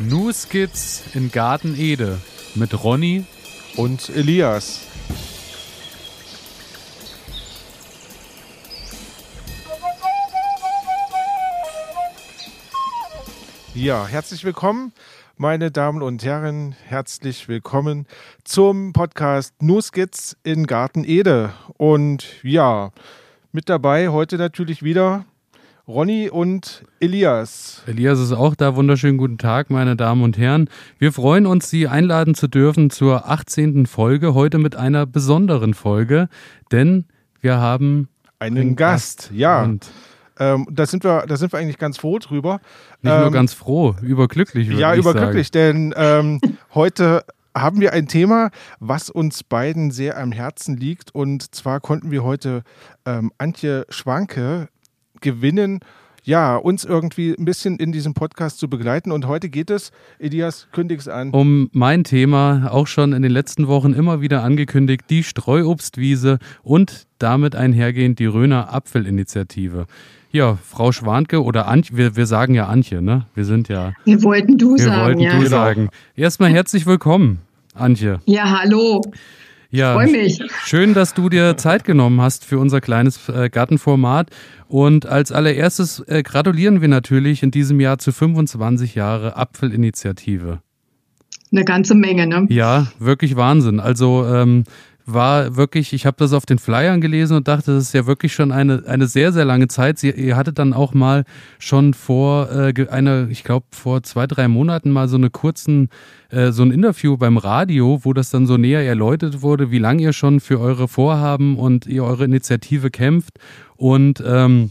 New Skits in Garten Ede mit Ronny und Elias. Ja, herzlich willkommen, meine Damen und Herren. Herzlich willkommen zum Podcast New Skits in Garten Ede. Und ja, mit dabei heute natürlich wieder Ronny und Elias. Elias ist auch da. Wunderschönen guten Tag, meine Damen und Herren. Wir freuen uns, Sie einladen zu dürfen zur 18. Folge. Heute mit einer besonderen Folge, denn wir haben einen, einen Gast. Gast. Ja. Und ähm, da, sind wir, da sind wir eigentlich ganz froh drüber. Nicht ähm, nur ganz froh, überglücklich. Ja, überglücklich, sagen. denn ähm, heute haben wir ein Thema, was uns beiden sehr am Herzen liegt. Und zwar konnten wir heute ähm, Antje Schwanke gewinnen, ja, uns irgendwie ein bisschen in diesem Podcast zu begleiten. Und heute geht es, Elias, kündig es an. Um mein Thema, auch schon in den letzten Wochen immer wieder angekündigt, die Streuobstwiese und damit einhergehend die Röner Apfelinitiative. Ja, Frau Schwanke oder Antje, wir, wir sagen ja Antje, ne? Wir sind ja. Wir wollten du wir sagen. Wir wollten ja. du genau. sagen. Erstmal herzlich willkommen, Antje. Ja, hallo. Ja, freue mich. Schön, dass du dir Zeit genommen hast für unser kleines äh, Gartenformat. Und als allererstes äh, gratulieren wir natürlich in diesem Jahr zu 25 Jahre Apfelinitiative. Eine ganze Menge, ne? Ja, wirklich Wahnsinn. Also ähm, war wirklich, ich habe das auf den Flyern gelesen und dachte, das ist ja wirklich schon eine, eine sehr, sehr lange Zeit. Sie, ihr hattet dann auch mal schon vor äh, eine, ich glaube, vor zwei, drei Monaten mal so eine kurzen, äh, so ein Interview beim Radio, wo das dann so näher erläutert wurde, wie lange ihr schon für eure Vorhaben und ihr eure Initiative kämpft. Und ähm,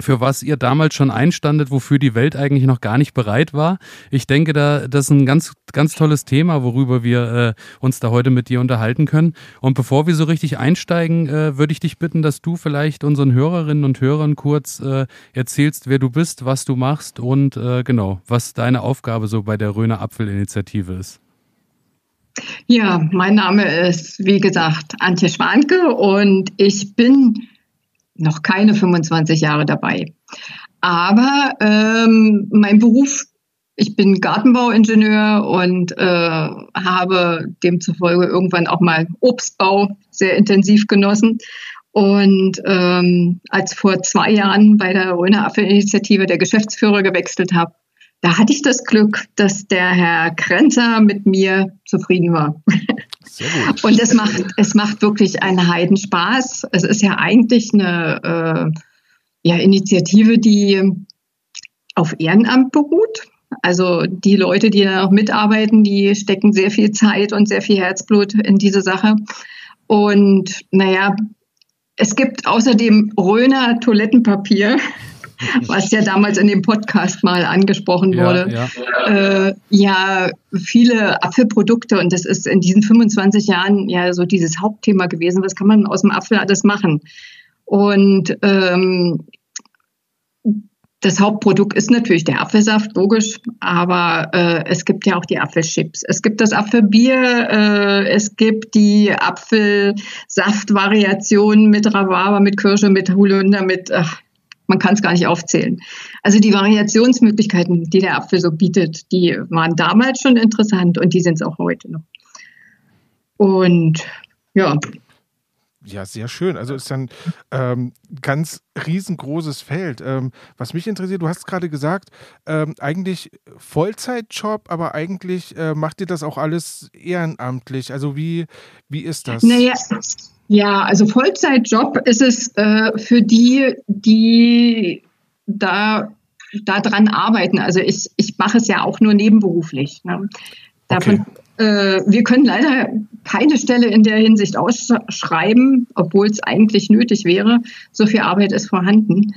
für was ihr damals schon einstandet, wofür die Welt eigentlich noch gar nicht bereit war. Ich denke, da das ist ein ganz ganz tolles Thema, worüber wir äh, uns da heute mit dir unterhalten können. Und bevor wir so richtig einsteigen, äh, würde ich dich bitten, dass du vielleicht unseren Hörerinnen und Hörern kurz äh, erzählst, wer du bist, was du machst und äh, genau, was deine Aufgabe so bei der Röner Apfelinitiative ist. Ja, mein Name ist, wie gesagt, Antje Schwanke und ich bin noch keine 25 Jahre dabei. Aber ähm, mein Beruf, ich bin Gartenbauingenieur und äh, habe demzufolge irgendwann auch mal Obstbau sehr intensiv genossen. Und ähm, als vor zwei Jahren bei der Röner Apfelinitiative der Geschäftsführer gewechselt habe, da hatte ich das Glück, dass der Herr Krenzer mit mir zufrieden war. Sehr gut. Und es macht, es macht wirklich einen Heidenspaß. Es ist ja eigentlich eine äh, ja, Initiative, die auf Ehrenamt beruht. Also die Leute, die da noch mitarbeiten, die stecken sehr viel Zeit und sehr viel Herzblut in diese Sache. Und naja, es gibt außerdem Röner Toilettenpapier. was ja damals in dem Podcast mal angesprochen wurde. Ja. Äh, ja, viele Apfelprodukte und das ist in diesen 25 Jahren ja so dieses Hauptthema gewesen. Was kann man aus dem Apfel alles machen? Und ähm, das Hauptprodukt ist natürlich der Apfelsaft, logisch, aber äh, es gibt ja auch die Apfelchips. Es gibt das Apfelbier, äh, es gibt die Apfelsaftvariation mit Rhabarber, mit Kirsche, mit Holunder, mit ach, man kann es gar nicht aufzählen. Also die Variationsmöglichkeiten, die der Apfel so bietet, die waren damals schon interessant und die sind es auch heute noch. Und ja. Ja, sehr schön. Also ist dann ähm, ganz riesengroßes Feld. Ähm, was mich interessiert, du hast gerade gesagt, ähm, eigentlich Vollzeitjob, aber eigentlich äh, macht ihr das auch alles ehrenamtlich. Also wie, wie ist das? Naja, ja, also Vollzeitjob ist es äh, für die, die da daran arbeiten. Also ich, ich mache es ja auch nur nebenberuflich. Ne? Davon, okay. äh, wir können leider keine Stelle in der Hinsicht ausschreiben, obwohl es eigentlich nötig wäre. So viel Arbeit ist vorhanden.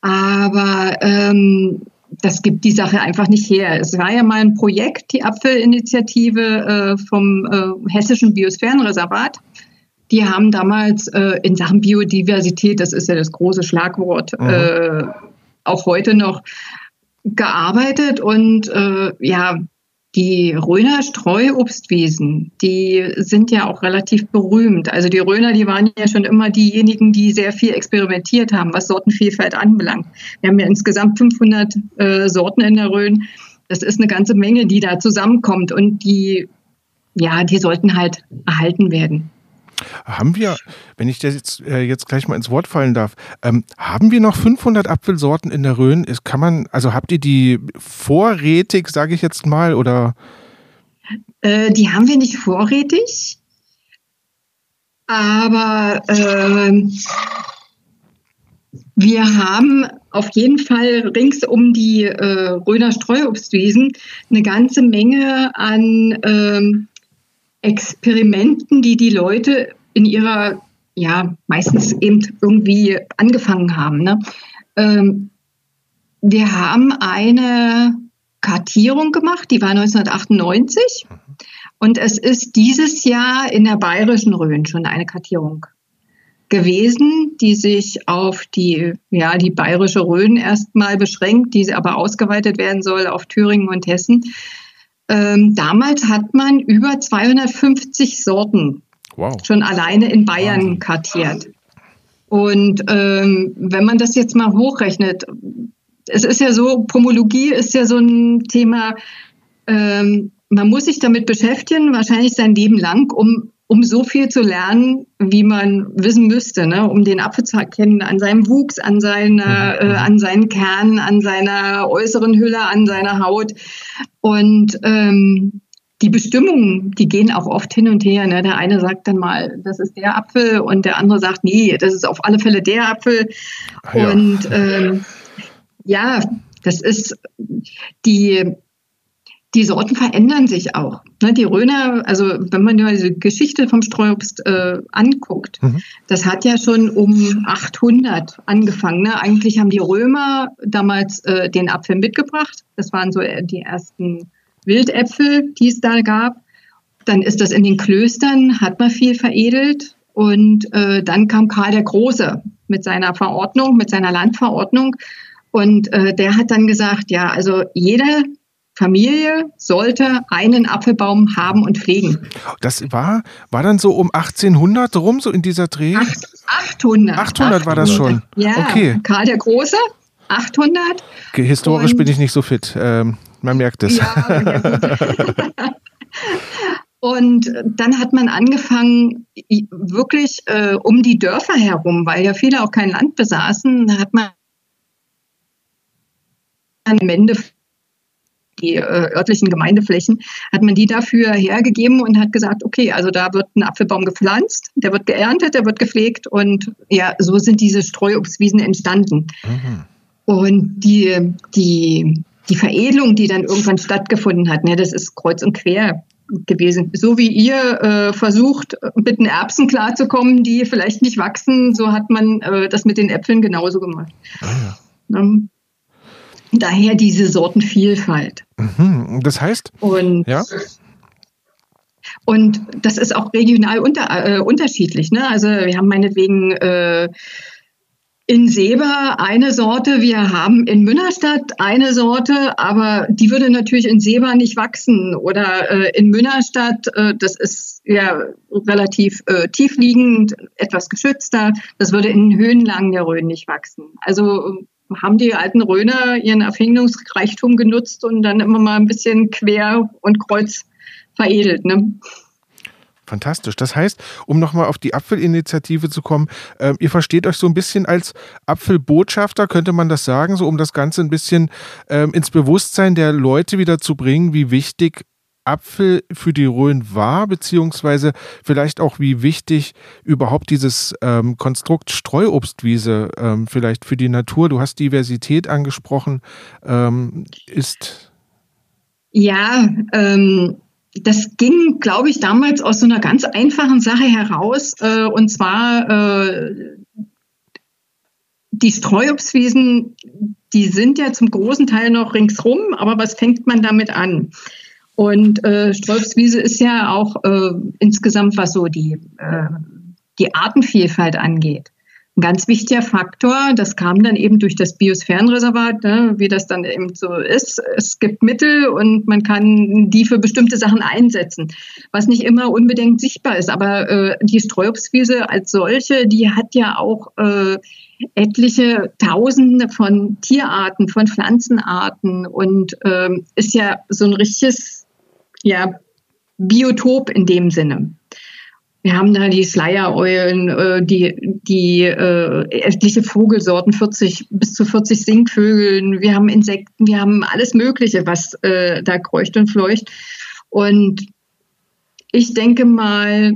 Aber ähm, das gibt die Sache einfach nicht her. Es war ja mal ein Projekt, die Apfelinitiative äh, vom äh, Hessischen Biosphärenreservat die haben damals äh, in Sachen Biodiversität, das ist ja das große Schlagwort, mhm. äh, auch heute noch gearbeitet und äh, ja, die Röner Streuobstwiesen, die sind ja auch relativ berühmt. Also die Röner, die waren ja schon immer diejenigen, die sehr viel experimentiert haben, was Sortenvielfalt anbelangt. Wir haben ja insgesamt 500 äh, Sorten in der Rhön das ist eine ganze Menge, die da zusammenkommt und die, ja, die sollten halt erhalten werden. Haben wir, wenn ich das jetzt, äh, jetzt gleich mal ins Wort fallen darf, ähm, haben wir noch 500 Apfelsorten in der Rhön? Ist, kann man, also habt ihr die vorrätig, sage ich jetzt mal, oder? Äh, die haben wir nicht vorrätig, aber äh, wir haben auf jeden Fall rings um die äh, Röner Streuobstwiesen eine ganze Menge an ähm, Experimenten, die die Leute in ihrer, ja, meistens eben irgendwie angefangen haben. Ne? Ähm, wir haben eine Kartierung gemacht, die war 1998. Und es ist dieses Jahr in der Bayerischen Rhön schon eine Kartierung gewesen, die sich auf die, ja, die bayerische Rhön erstmal beschränkt, die aber ausgeweitet werden soll auf Thüringen und Hessen. Ähm, damals hat man über 250 Sorten wow. schon alleine in Bayern Wahnsinn. kartiert. Und ähm, wenn man das jetzt mal hochrechnet, es ist ja so, Pomologie ist ja so ein Thema, ähm, man muss sich damit beschäftigen, wahrscheinlich sein Leben lang, um um so viel zu lernen, wie man wissen müsste, ne? um den Apfel zu erkennen an seinem Wuchs, an, seiner, mhm. äh, an seinen Kernen, an seiner äußeren Hülle, an seiner Haut. Und ähm, die Bestimmungen, die gehen auch oft hin und her. Ne? Der eine sagt dann mal, das ist der Apfel und der andere sagt, nee, das ist auf alle Fälle der Apfel. Ja. Und ähm, ja, das ist die die Sorten verändern sich auch. Ne, die Röner, also wenn man die Geschichte vom Streuobst äh, anguckt, mhm. das hat ja schon um 800 angefangen. Ne? Eigentlich haben die Römer damals äh, den Apfel mitgebracht. Das waren so äh, die ersten Wildäpfel, die es da gab. Dann ist das in den Klöstern, hat man viel veredelt. Und äh, dann kam Karl der Große mit seiner Verordnung, mit seiner Landverordnung. Und äh, der hat dann gesagt, ja, also jeder Familie sollte einen Apfelbaum haben und pflegen. Das war, war dann so um 1800 rum, so in dieser Dreh? 800. 800 war das schon. Ja, okay. Karl der Große, 800. Okay, historisch und, bin ich nicht so fit. Ähm, man merkt es. Ja, Und dann hat man angefangen, wirklich äh, um die Dörfer herum, weil ja viele auch kein Land besaßen, hat man am Ende die äh, örtlichen Gemeindeflächen, hat man die dafür hergegeben und hat gesagt, okay, also da wird ein Apfelbaum gepflanzt, der wird geerntet, der wird gepflegt und ja, so sind diese Streuobstwiesen entstanden. Mhm. Und die, die, die Veredelung, die dann irgendwann stattgefunden hat, ne, das ist kreuz und quer gewesen. So wie ihr äh, versucht, mit den Erbsen klarzukommen, die vielleicht nicht wachsen, so hat man äh, das mit den Äpfeln genauso gemacht. Ah, ja. ähm, Daher diese Sortenvielfalt. Mhm. Das heißt? Und ja. Und das ist auch regional unter, äh, unterschiedlich. Ne? Also wir haben meinetwegen äh, in Seba eine Sorte, wir haben in Münnerstadt eine Sorte, aber die würde natürlich in Seba nicht wachsen. Oder äh, in Münnerstadt, äh, das ist ja relativ äh, tiefliegend, etwas geschützter, das würde in den Höhenlagen der Rhön nicht wachsen. Also haben die alten Röner ihren Erfindungsreichtum genutzt und dann immer mal ein bisschen quer und kreuz veredelt. Ne? Fantastisch. Das heißt, um nochmal auf die Apfelinitiative zu kommen, äh, ihr versteht euch so ein bisschen als Apfelbotschafter, könnte man das sagen, so um das Ganze ein bisschen ähm, ins Bewusstsein der Leute wieder zu bringen, wie wichtig Apfel für die Rhön war, beziehungsweise vielleicht auch, wie wichtig überhaupt dieses ähm, Konstrukt Streuobstwiese ähm, vielleicht für die Natur, du hast Diversität angesprochen, ähm, ist. Ja, ähm, das ging, glaube ich, damals aus so einer ganz einfachen Sache heraus, äh, und zwar äh, die Streuobstwiesen, die sind ja zum großen Teil noch ringsrum, aber was fängt man damit an? Und äh, Strolfswiese ist ja auch äh, insgesamt, was so die, äh, die Artenvielfalt angeht, ein ganz wichtiger Faktor. Das kam dann eben durch das Biosphärenreservat, ne, wie das dann eben so ist. Es gibt Mittel und man kann die für bestimmte Sachen einsetzen, was nicht immer unbedingt sichtbar ist. Aber äh, die Streuobstwiese als solche, die hat ja auch äh, etliche Tausende von Tierarten, von Pflanzenarten und äh, ist ja so ein richtiges ja, Biotop in dem Sinne. Wir haben da die Schleiereulen, äh, die, die äh, etliche Vogelsorten, 40 bis zu 40 Singvögeln. Wir haben Insekten, wir haben alles Mögliche, was äh, da kreucht und fleucht. Und ich denke mal,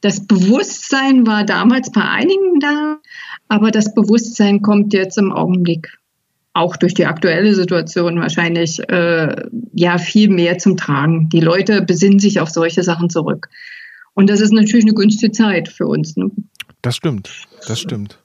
das Bewusstsein war damals bei einigen da, aber das Bewusstsein kommt jetzt im Augenblick auch durch die aktuelle Situation wahrscheinlich äh, ja viel mehr zum Tragen. Die Leute besinnen sich auf solche Sachen zurück. Und das ist natürlich eine günstige Zeit für uns. Ne? Das stimmt, das stimmt.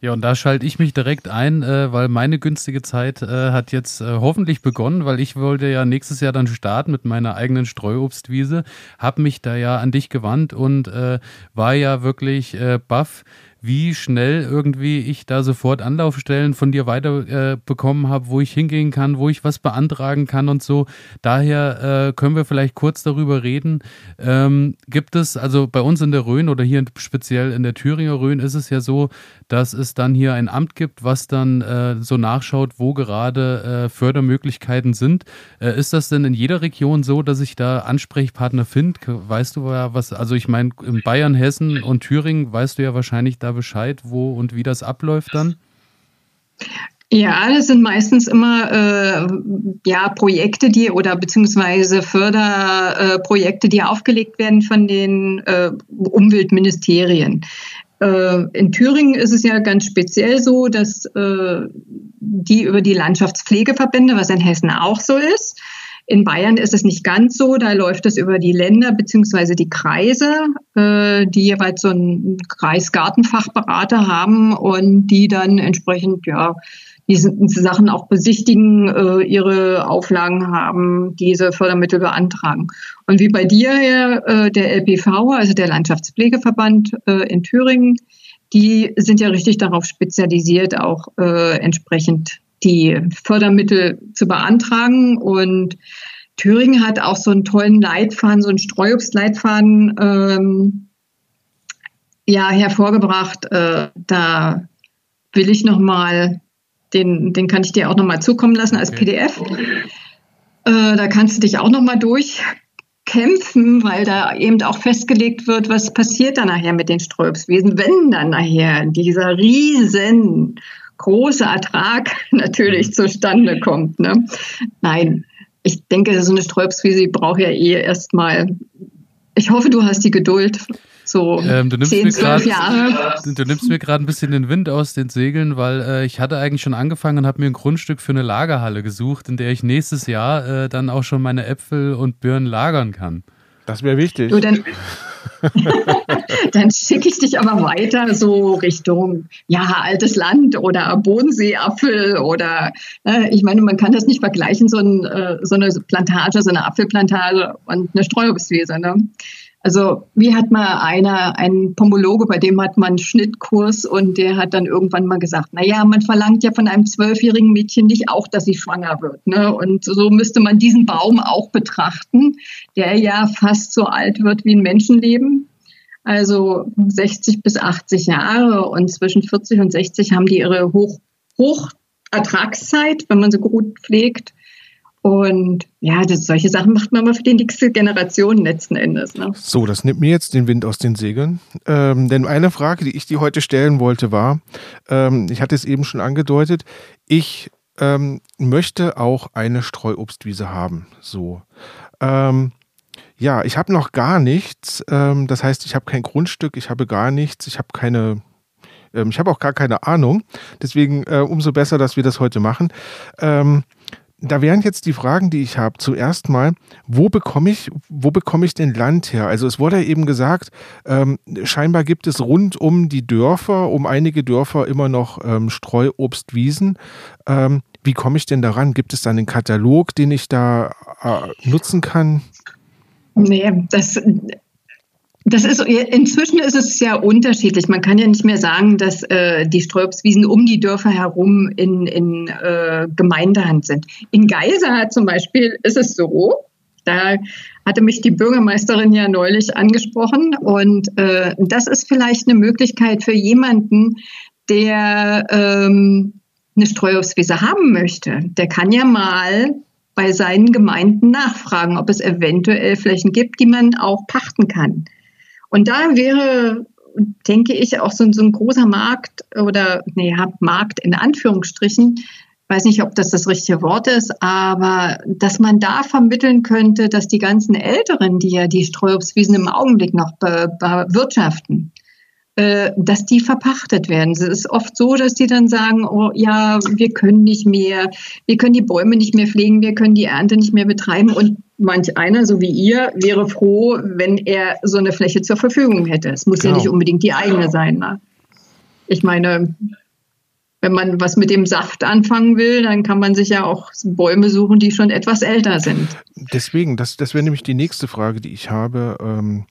Ja, und da schalte ich mich direkt ein, äh, weil meine günstige Zeit äh, hat jetzt äh, hoffentlich begonnen, weil ich wollte ja nächstes Jahr dann starten mit meiner eigenen Streuobstwiese, habe mich da ja an dich gewandt und äh, war ja wirklich äh, baff, wie schnell irgendwie ich da sofort Anlaufstellen von dir weiter äh, habe, wo ich hingehen kann, wo ich was beantragen kann und so. Daher äh, können wir vielleicht kurz darüber reden. Ähm, gibt es, also bei uns in der Rhön oder hier speziell in der Thüringer Rhön ist es ja so, dass es dann hier ein Amt gibt, was dann äh, so nachschaut, wo gerade äh, Fördermöglichkeiten sind. Äh, ist das denn in jeder Region so, dass ich da Ansprechpartner finde? Weißt du was, also ich meine, in Bayern, Hessen und Thüringen weißt du ja wahrscheinlich da Bescheid, wo und wie das abläuft dann? Ja, das sind meistens immer äh, ja, Projekte, die oder beziehungsweise Förderprojekte, äh, die aufgelegt werden von den äh, Umweltministerien. Äh, in Thüringen ist es ja ganz speziell so, dass äh, die über die Landschaftspflegeverbände, was in Hessen auch so ist, in Bayern ist es nicht ganz so, da läuft es über die Länder beziehungsweise die Kreise, äh, die jeweils so einen Kreisgartenfachberater haben und die dann entsprechend ja diese Sachen auch besichtigen, äh, ihre Auflagen haben, diese Fördermittel beantragen. Und wie bei dir, äh, der LPV, also der Landschaftspflegeverband in Thüringen, die sind ja richtig darauf spezialisiert, auch entsprechend die Fördermittel zu beantragen. Und Thüringen hat auch so einen tollen Leitfaden, so einen Streuobstleitfaden ähm, ja, hervorgebracht. Äh, da will ich nochmal, den, den kann ich dir auch nochmal zukommen lassen als. PDF. Äh, da kannst du dich auch nochmal durchkämpfen, weil da eben auch festgelegt wird, was passiert dann nachher mit den Streuobstwesen, wenn dann nachher dieser riesen große Ertrag natürlich mhm. zustande kommt. Ne? Nein, ich denke, so eine Sträubswiese braucht ja eh erstmal. Ich hoffe, du hast die Geduld. So ähm, du nimmst 10, 12 Jahre. Du nimmst mir gerade ein bisschen den Wind aus den Segeln, weil äh, ich hatte eigentlich schon angefangen und habe mir ein Grundstück für eine Lagerhalle gesucht, in der ich nächstes Jahr äh, dann auch schon meine Äpfel und Birnen lagern kann. Das wäre wichtig. Du, dann, dann schicke ich dich aber weiter so Richtung ja altes Land oder Bodenseeapfel oder äh, ich meine, man kann das nicht vergleichen so, ein, äh, so eine Plantage, so eine Apfelplantage und eine Streuobstwiese. Ne? Also wie hat mal einer, ein Pomologe, bei dem hat man einen Schnittkurs und der hat dann irgendwann mal gesagt, na ja, man verlangt ja von einem zwölfjährigen Mädchen nicht auch, dass sie schwanger wird. Ne? Und so müsste man diesen Baum auch betrachten, der ja fast so alt wird wie ein Menschenleben. Also 60 bis 80 Jahre und zwischen 40 und 60 haben die ihre Hoch, Hochertragszeit, wenn man sie gut pflegt. Und ja, das, solche Sachen macht man mal für die nächste Generation letzten Endes. Ne? So, das nimmt mir jetzt den Wind aus den Segeln. Ähm, denn eine Frage, die ich dir heute stellen wollte, war, ähm, ich hatte es eben schon angedeutet, ich ähm, möchte auch eine Streuobstwiese haben. So. Ähm, ja, ich habe noch gar nichts. Ähm, das heißt, ich habe kein Grundstück, ich habe gar nichts, ich habe keine ähm, ich habe auch gar keine Ahnung. Deswegen äh, umso besser, dass wir das heute machen. Ähm, da wären jetzt die Fragen, die ich habe. Zuerst mal, wo bekomme ich, wo bekomme ich denn Land her? Also es wurde eben gesagt, ähm, scheinbar gibt es rund um die Dörfer, um einige Dörfer immer noch ähm, Streuobstwiesen. Ähm, wie komme ich denn daran? Gibt es da einen Katalog, den ich da äh, nutzen kann? Nee, das Das ist inzwischen ist es ja unterschiedlich. Man kann ja nicht mehr sagen, dass äh, die Streuobstwiesen um die Dörfer herum in, in äh, Gemeindehand sind. In Geisa zum Beispiel ist es so. Da hatte mich die Bürgermeisterin ja neulich angesprochen und äh, das ist vielleicht eine Möglichkeit für jemanden, der ähm, eine Streuobstwiese haben möchte. Der kann ja mal bei seinen Gemeinden nachfragen, ob es eventuell Flächen gibt, die man auch pachten kann. Und da wäre, denke ich, auch so, so ein großer Markt oder, nee, Markt in Anführungsstrichen, weiß nicht, ob das das richtige Wort ist, aber dass man da vermitteln könnte, dass die ganzen Älteren, die ja die Streuobstwiesen im Augenblick noch bewirtschaften, äh, dass die verpachtet werden. Es ist oft so, dass die dann sagen, oh ja, wir können nicht mehr, wir können die Bäume nicht mehr pflegen, wir können die Ernte nicht mehr betreiben und manch einer, so wie ihr, wäre froh, wenn er so eine Fläche zur Verfügung hätte. Es muss genau. ja nicht unbedingt die eigene sein. Ne? Ich meine, wenn man was mit dem Saft anfangen will, dann kann man sich ja auch Bäume suchen, die schon etwas älter sind. Deswegen, das, das wäre nämlich die nächste Frage, die ich habe. Ähm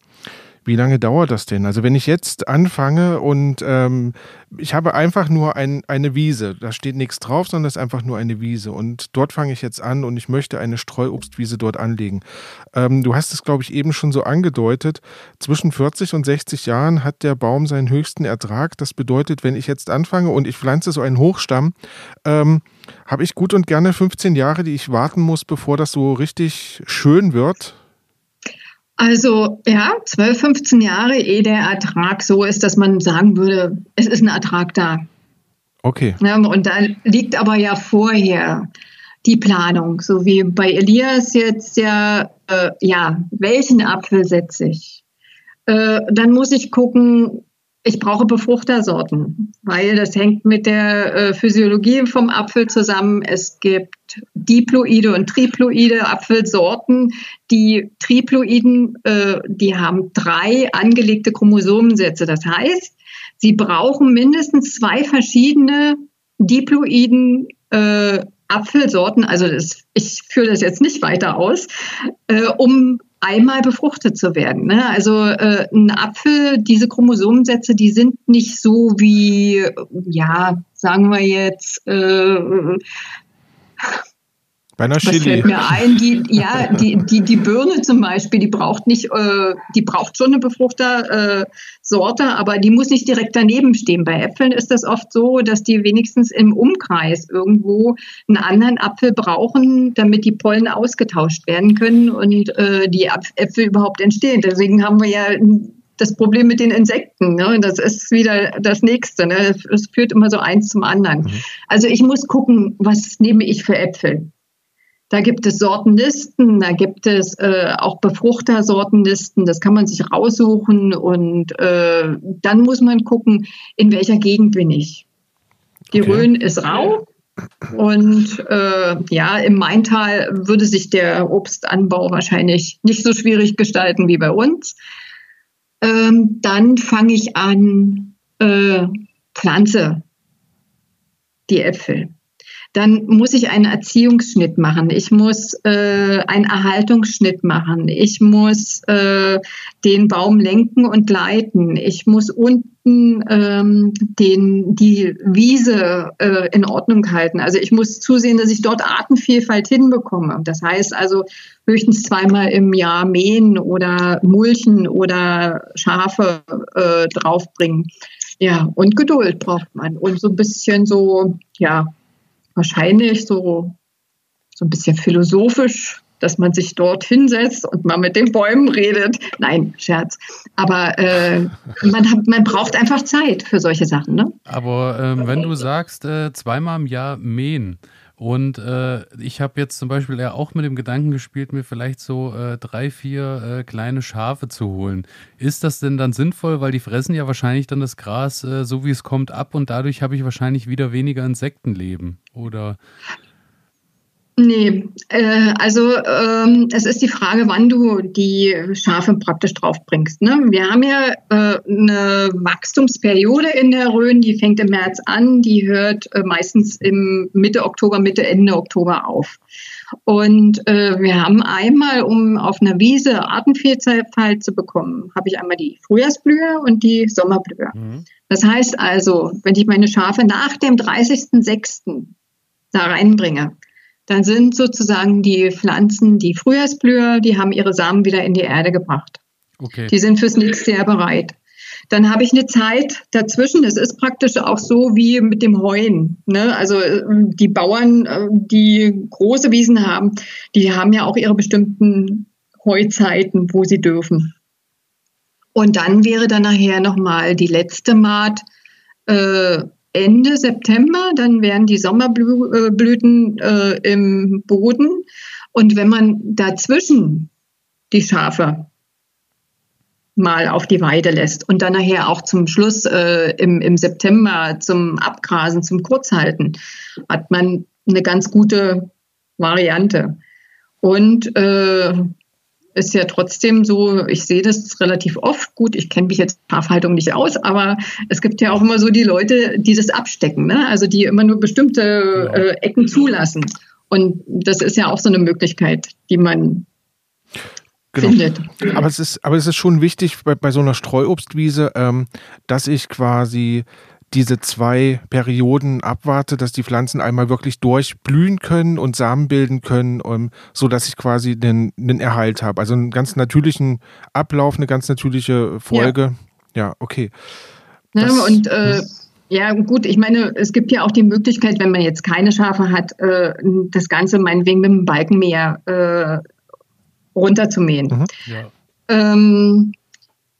wie lange dauert das denn? Also wenn ich jetzt anfange und ähm, ich habe einfach nur ein, eine Wiese, da steht nichts drauf, sondern es ist einfach nur eine Wiese und dort fange ich jetzt an und ich möchte eine Streuobstwiese dort anlegen. Ähm, du hast es, glaube ich, eben schon so angedeutet, zwischen 40 und 60 Jahren hat der Baum seinen höchsten Ertrag. Das bedeutet, wenn ich jetzt anfange und ich pflanze so einen Hochstamm, ähm, habe ich gut und gerne 15 Jahre, die ich warten muss, bevor das so richtig schön wird. Also ja, 12, 15 Jahre, ehe der Ertrag so ist, dass man sagen würde, es ist ein Ertrag da. Okay. Ja, und da liegt aber ja vorher die Planung, so wie bei Elias jetzt ja, äh, ja, welchen Apfel setze ich? Äh, dann muss ich gucken, ich brauche Befruchtersorten, weil das hängt mit der äh, Physiologie vom Apfel zusammen. Es gibt diploide und triploide Apfelsorten. Die triploiden, äh, die haben drei angelegte Chromosomensätze. Das heißt, sie brauchen mindestens zwei verschiedene diploiden äh, Apfelsorten, also das, ich führe das jetzt nicht weiter aus, um einmal befruchtet zu werden. Ne? Also äh, ein Apfel, diese Chromosomensätze, die sind nicht so wie, ja, sagen wir jetzt, äh, bei einer Chili. Was fällt mir ein? Die, ja, die, die, die Birne zum Beispiel, die braucht nicht, äh, die braucht schon eine Befruchtersorte, äh, aber die muss nicht direkt daneben stehen. Bei Äpfeln ist das oft so, dass die wenigstens im Umkreis irgendwo einen anderen Apfel brauchen, damit die Pollen ausgetauscht werden können und äh, die Äpfel überhaupt entstehen. Deswegen haben wir ja das Problem mit den Insekten. Ne? Das ist wieder das Nächste. Ne? Es führt immer so eins zum anderen. Mhm. Also ich muss gucken, was nehme ich für Äpfel. Da gibt es Sortenlisten, da gibt es äh, auch Befruchtersortenlisten, das kann man sich raussuchen und äh, dann muss man gucken, in welcher Gegend bin ich. Die okay. Rhön ist rau und äh, ja, im Maintal würde sich der Obstanbau wahrscheinlich nicht so schwierig gestalten wie bei uns. Ähm, dann fange ich an, äh, Pflanze, die Äpfel dann muss ich einen Erziehungsschnitt machen. Ich muss äh, einen Erhaltungsschnitt machen. Ich muss äh, den Baum lenken und leiten. Ich muss unten ähm, den, die Wiese äh, in Ordnung halten. Also ich muss zusehen, dass ich dort Artenvielfalt hinbekomme. Das heißt also höchstens zweimal im Jahr mähen oder mulchen oder Schafe äh, draufbringen. Ja, und Geduld braucht man. Und so ein bisschen so, ja, wahrscheinlich so, so ein bisschen philosophisch, dass man sich dort hinsetzt und mal mit den Bäumen redet. Nein, Scherz. Aber äh, man, hat, man braucht einfach Zeit für solche Sachen. Ne? Aber ähm, wenn du sagst, äh, zweimal im Jahr mähen, und äh, ich habe jetzt zum Beispiel ja auch mit dem Gedanken gespielt, mir vielleicht so äh, drei, vier äh, kleine Schafe zu holen. Ist das denn dann sinnvoll? Weil die fressen ja wahrscheinlich dann das Gras, äh, so wie es kommt, ab und dadurch habe ich wahrscheinlich wieder weniger Insektenleben. Oder? Nee, äh, also ähm, es ist die Frage, wann du die Schafe praktisch draufbringst. Ne? Wir haben ja äh, eine Wachstumsperiode in der Rhön, die fängt im März an, die hört äh, meistens im Mitte Oktober, Mitte, Ende Oktober auf. Und äh, wir haben einmal, um auf einer Wiese Artenvielfalt zu bekommen, habe ich einmal die Frühjahrsblüher und die Sommerblüher. Mhm. Das heißt also, wenn ich meine Schafe nach dem 30.06. da reinbringe, dann sind sozusagen die Pflanzen, die Frühjahrsblüher, die haben ihre Samen wieder in die Erde gebracht. Okay. Die sind fürs nächste Jahr bereit. Dann habe ich eine Zeit dazwischen. Es ist praktisch auch so wie mit dem Heuen. Ne? Also äh, die Bauern, äh, die große Wiesen haben, die haben ja auch ihre bestimmten Heuzeiten, wo sie dürfen. Und dann wäre dann nachher nochmal die letzte Maat äh, Ende September, dann wären die Sommerblüten äh, im Boden. Und wenn man dazwischen die Schafe mal auf die Weide lässt und dann nachher auch zum Schluss äh, im, im September zum Abgrasen, zum Kurzhalten, hat man eine ganz gute Variante. Und äh, ist ja trotzdem so, ich sehe das relativ oft. Gut, ich kenne mich jetzt Schafhaltung nicht aus, aber es gibt ja auch immer so die Leute, die das abstecken, ne? also die immer nur bestimmte äh, Ecken zulassen. Und das ist ja auch so eine Möglichkeit, die man Genau. findet. Aber es ist, aber es ist schon wichtig bei, bei so einer Streuobstwiese, ähm, dass ich quasi diese zwei Perioden abwarte, dass die Pflanzen einmal wirklich durchblühen können und Samen bilden können, um, so dass ich quasi den, den Erhalt habe. Also einen ganz natürlichen Ablauf, eine ganz natürliche Folge. Ja, ja okay. Ja, ne, und äh, ja, gut, ich meine, es gibt ja auch die Möglichkeit, wenn man jetzt keine Schafe hat, äh, das Ganze meinetwegen mit dem Balkenmäher äh, runterzumähen. Mhm. Ja. Ähm,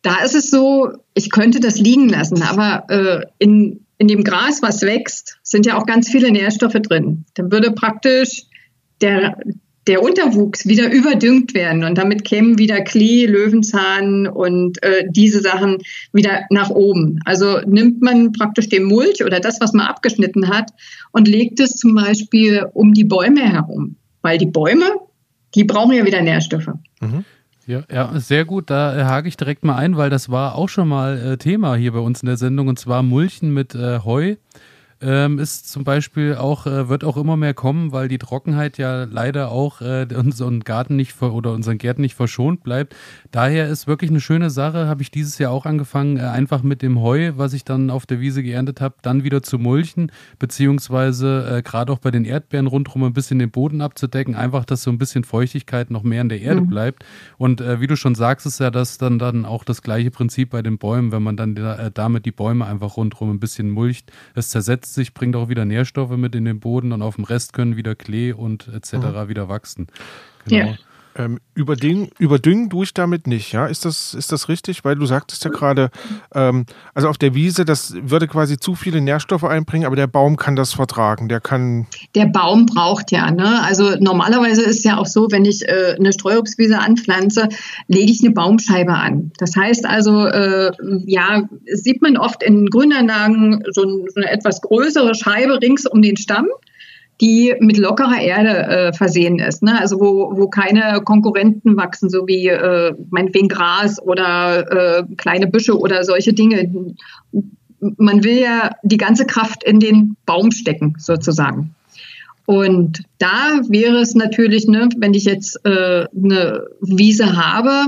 da ist es so, ich könnte das liegen lassen, aber äh, in, in dem Gras, was wächst, sind ja auch ganz viele Nährstoffe drin. Dann würde praktisch der, der Unterwuchs wieder überdüngt werden und damit kämen wieder Klee, Löwenzahn und äh, diese Sachen wieder nach oben. Also nimmt man praktisch den Mulch oder das, was man abgeschnitten hat und legt es zum Beispiel um die Bäume herum, weil die Bäume, die brauchen ja wieder Nährstoffe. Mhm. Ja, ja, sehr gut. Da äh, hake ich direkt mal ein, weil das war auch schon mal äh, Thema hier bei uns in der Sendung und zwar Mulchen mit äh, Heu ähm, ist zum Beispiel auch, äh, wird auch immer mehr kommen, weil die Trockenheit ja leider auch äh, unseren Garten nicht oder unseren Gärten nicht verschont bleibt. Daher ist wirklich eine schöne Sache, habe ich dieses Jahr auch angefangen, äh, einfach mit dem Heu, was ich dann auf der Wiese geerntet habe, dann wieder zu mulchen, beziehungsweise äh, gerade auch bei den Erdbeeren rundherum ein bisschen den Boden abzudecken, einfach, dass so ein bisschen Feuchtigkeit noch mehr in der Erde mhm. bleibt. Und äh, wie du schon sagst, ist ja das dann, dann auch das gleiche Prinzip bei den Bäumen, wenn man dann da, äh, damit die Bäume einfach rundherum ein bisschen mulcht. Es zersetzt setzt sich, bringt auch wieder Nährstoffe mit in den Boden und auf dem Rest können wieder Klee und etc. Mhm. wieder wachsen. Genau. Ja. Ähm, überdüngen, überdüngen tue ich damit nicht, ja? Ist das, ist das richtig? Weil du sagtest ja gerade, ähm, also auf der Wiese, das würde quasi zu viele Nährstoffe einbringen, aber der Baum kann das vertragen. Der kann. Der Baum braucht ja, ne? Also normalerweise ist es ja auch so, wenn ich äh, eine Streuobstwiese anpflanze, lege ich eine Baumscheibe an. Das heißt also, äh, ja, sieht man oft in Grünanlagen so, ein, so eine etwas größere Scheibe rings um den Stamm die mit lockerer Erde äh, versehen ist. Ne? Also wo, wo keine Konkurrenten wachsen, so wie äh, meinetwegen Gras oder äh, kleine Büsche oder solche Dinge. Man will ja die ganze Kraft in den Baum stecken, sozusagen. Und da wäre es natürlich, ne, wenn ich jetzt äh, eine Wiese habe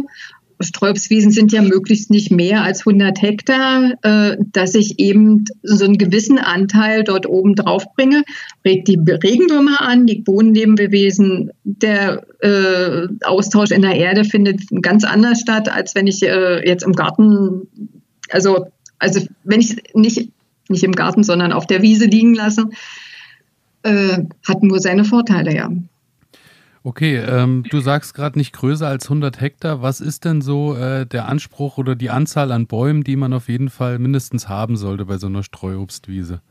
Sträubswiesen sind ja möglichst nicht mehr als 100 Hektar, äh, dass ich eben so einen gewissen Anteil dort oben drauf bringe, regt die Regenwürmer an, die Bodenlebewesen. Der äh, Austausch in der Erde findet ganz anders statt, als wenn ich äh, jetzt im Garten, also, also wenn ich nicht, nicht im Garten, sondern auf der Wiese liegen lasse, hat nur seine Vorteile, ja. Okay, ähm, du sagst gerade nicht größer als 100 Hektar. Was ist denn so äh, der Anspruch oder die Anzahl an Bäumen, die man auf jeden Fall mindestens haben sollte bei so einer Streuobstwiese?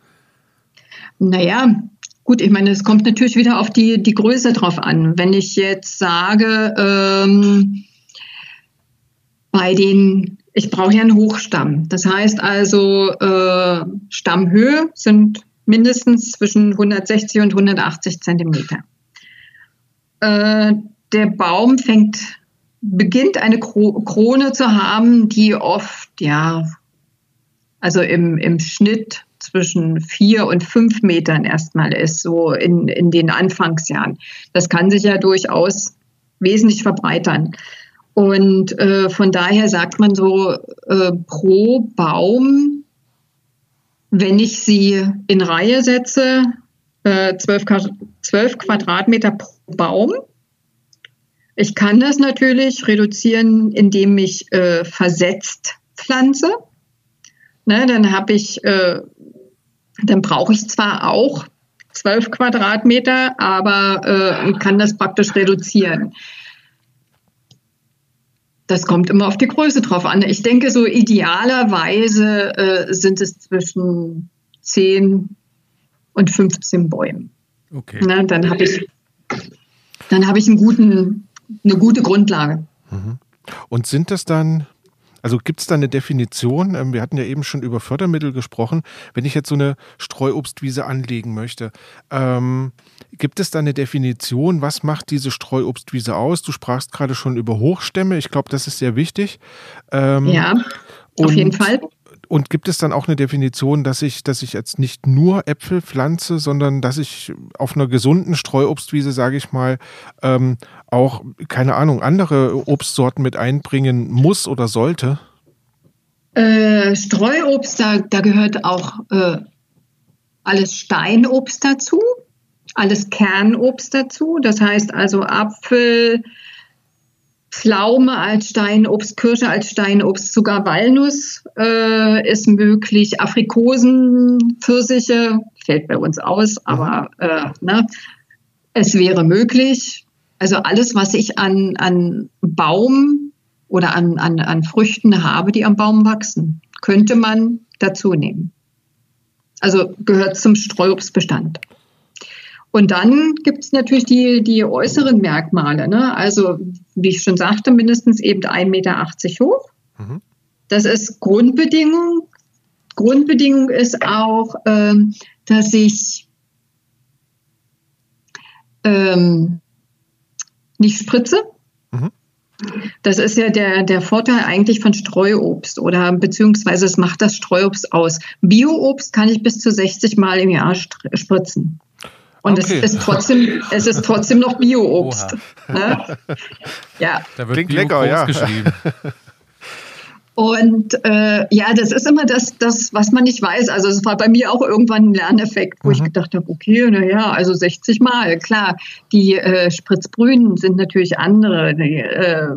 Naja, gut, ich meine, es kommt natürlich wieder auf die, die Größe drauf an. Wenn ich jetzt sage, ähm, bei den, ich brauche ja einen Hochstamm. Das heißt also, äh, Stammhöhe sind mindestens zwischen 160 und 180 Zentimeter. Äh, der Baum fängt, beginnt eine Krone zu haben, die oft, ja, also im, im Schnitt zwischen vier und fünf Metern erstmal ist, so in, in den Anfangsjahren. Das kann sich ja durchaus wesentlich verbreitern. Und äh, von daher sagt man so, äh, pro Baum, wenn ich sie in Reihe setze, äh, 12, 12 Quadratmeter pro Baum. Ich kann das natürlich reduzieren, indem ich äh, versetzt pflanze. Ne, dann habe ich, äh, dann brauche ich zwar auch 12 Quadratmeter, aber äh, kann das praktisch reduzieren. Das kommt immer auf die Größe drauf an. Ich denke, so idealerweise äh, sind es zwischen 10 und 15 Bäumen. Okay. Na, dann habe ich, dann habe ich einen guten, eine gute Grundlage. Mhm. Und sind das dann also gibt es da eine Definition? Ähm, wir hatten ja eben schon über Fördermittel gesprochen. Wenn ich jetzt so eine Streuobstwiese anlegen möchte, ähm, gibt es da eine Definition? Was macht diese Streuobstwiese aus? Du sprachst gerade schon über Hochstämme. Ich glaube, das ist sehr wichtig. Ähm, ja, auf jeden Fall. Und gibt es dann auch eine Definition, dass ich, dass ich jetzt nicht nur Äpfel pflanze, sondern dass ich auf einer gesunden Streuobstwiese, sage ich mal, ähm, auch, keine Ahnung, andere Obstsorten mit einbringen muss oder sollte? Äh, Streuobst, da, da, gehört auch äh, alles Steinobst dazu, alles Kernobst dazu. Das heißt also Apfel, Pflaume als Steinobst, Kirsche als Steinobst, sogar Walnuss äh, ist möglich, Aprikosen, Pfirsiche, fällt bei uns aus, mhm. aber äh, ne, es wäre möglich. Also alles, was ich an, an Baum oder an, an, an Früchten habe, die am Baum wachsen, könnte man dazu nehmen. Also gehört zum Streuobstbestand. Und dann gibt es natürlich die, die äußeren Merkmale. Ne? Also, wie ich schon sagte, mindestens eben 1,80 Meter hoch. Mhm. Das ist Grundbedingung. Grundbedingung ist auch, ähm, dass ich ähm, nicht spritze. Mhm. Das ist ja der, der Vorteil eigentlich von Streuobst oder beziehungsweise es macht das Streuobst aus. Bioobst kann ich bis zu 60 Mal im Jahr spritzen. Und okay. es ist trotzdem, es ist trotzdem noch Bio-Obst. Ne? Ja. Da wird Klingt lecker, ja. geschrieben. Und äh, ja, das ist immer das, das, was man nicht weiß. Also es war bei mir auch irgendwann ein Lerneffekt, wo mhm. ich gedacht habe, okay, naja, also 60 Mal, klar. Die äh, Spritzbrünen sind natürlich andere, die äh,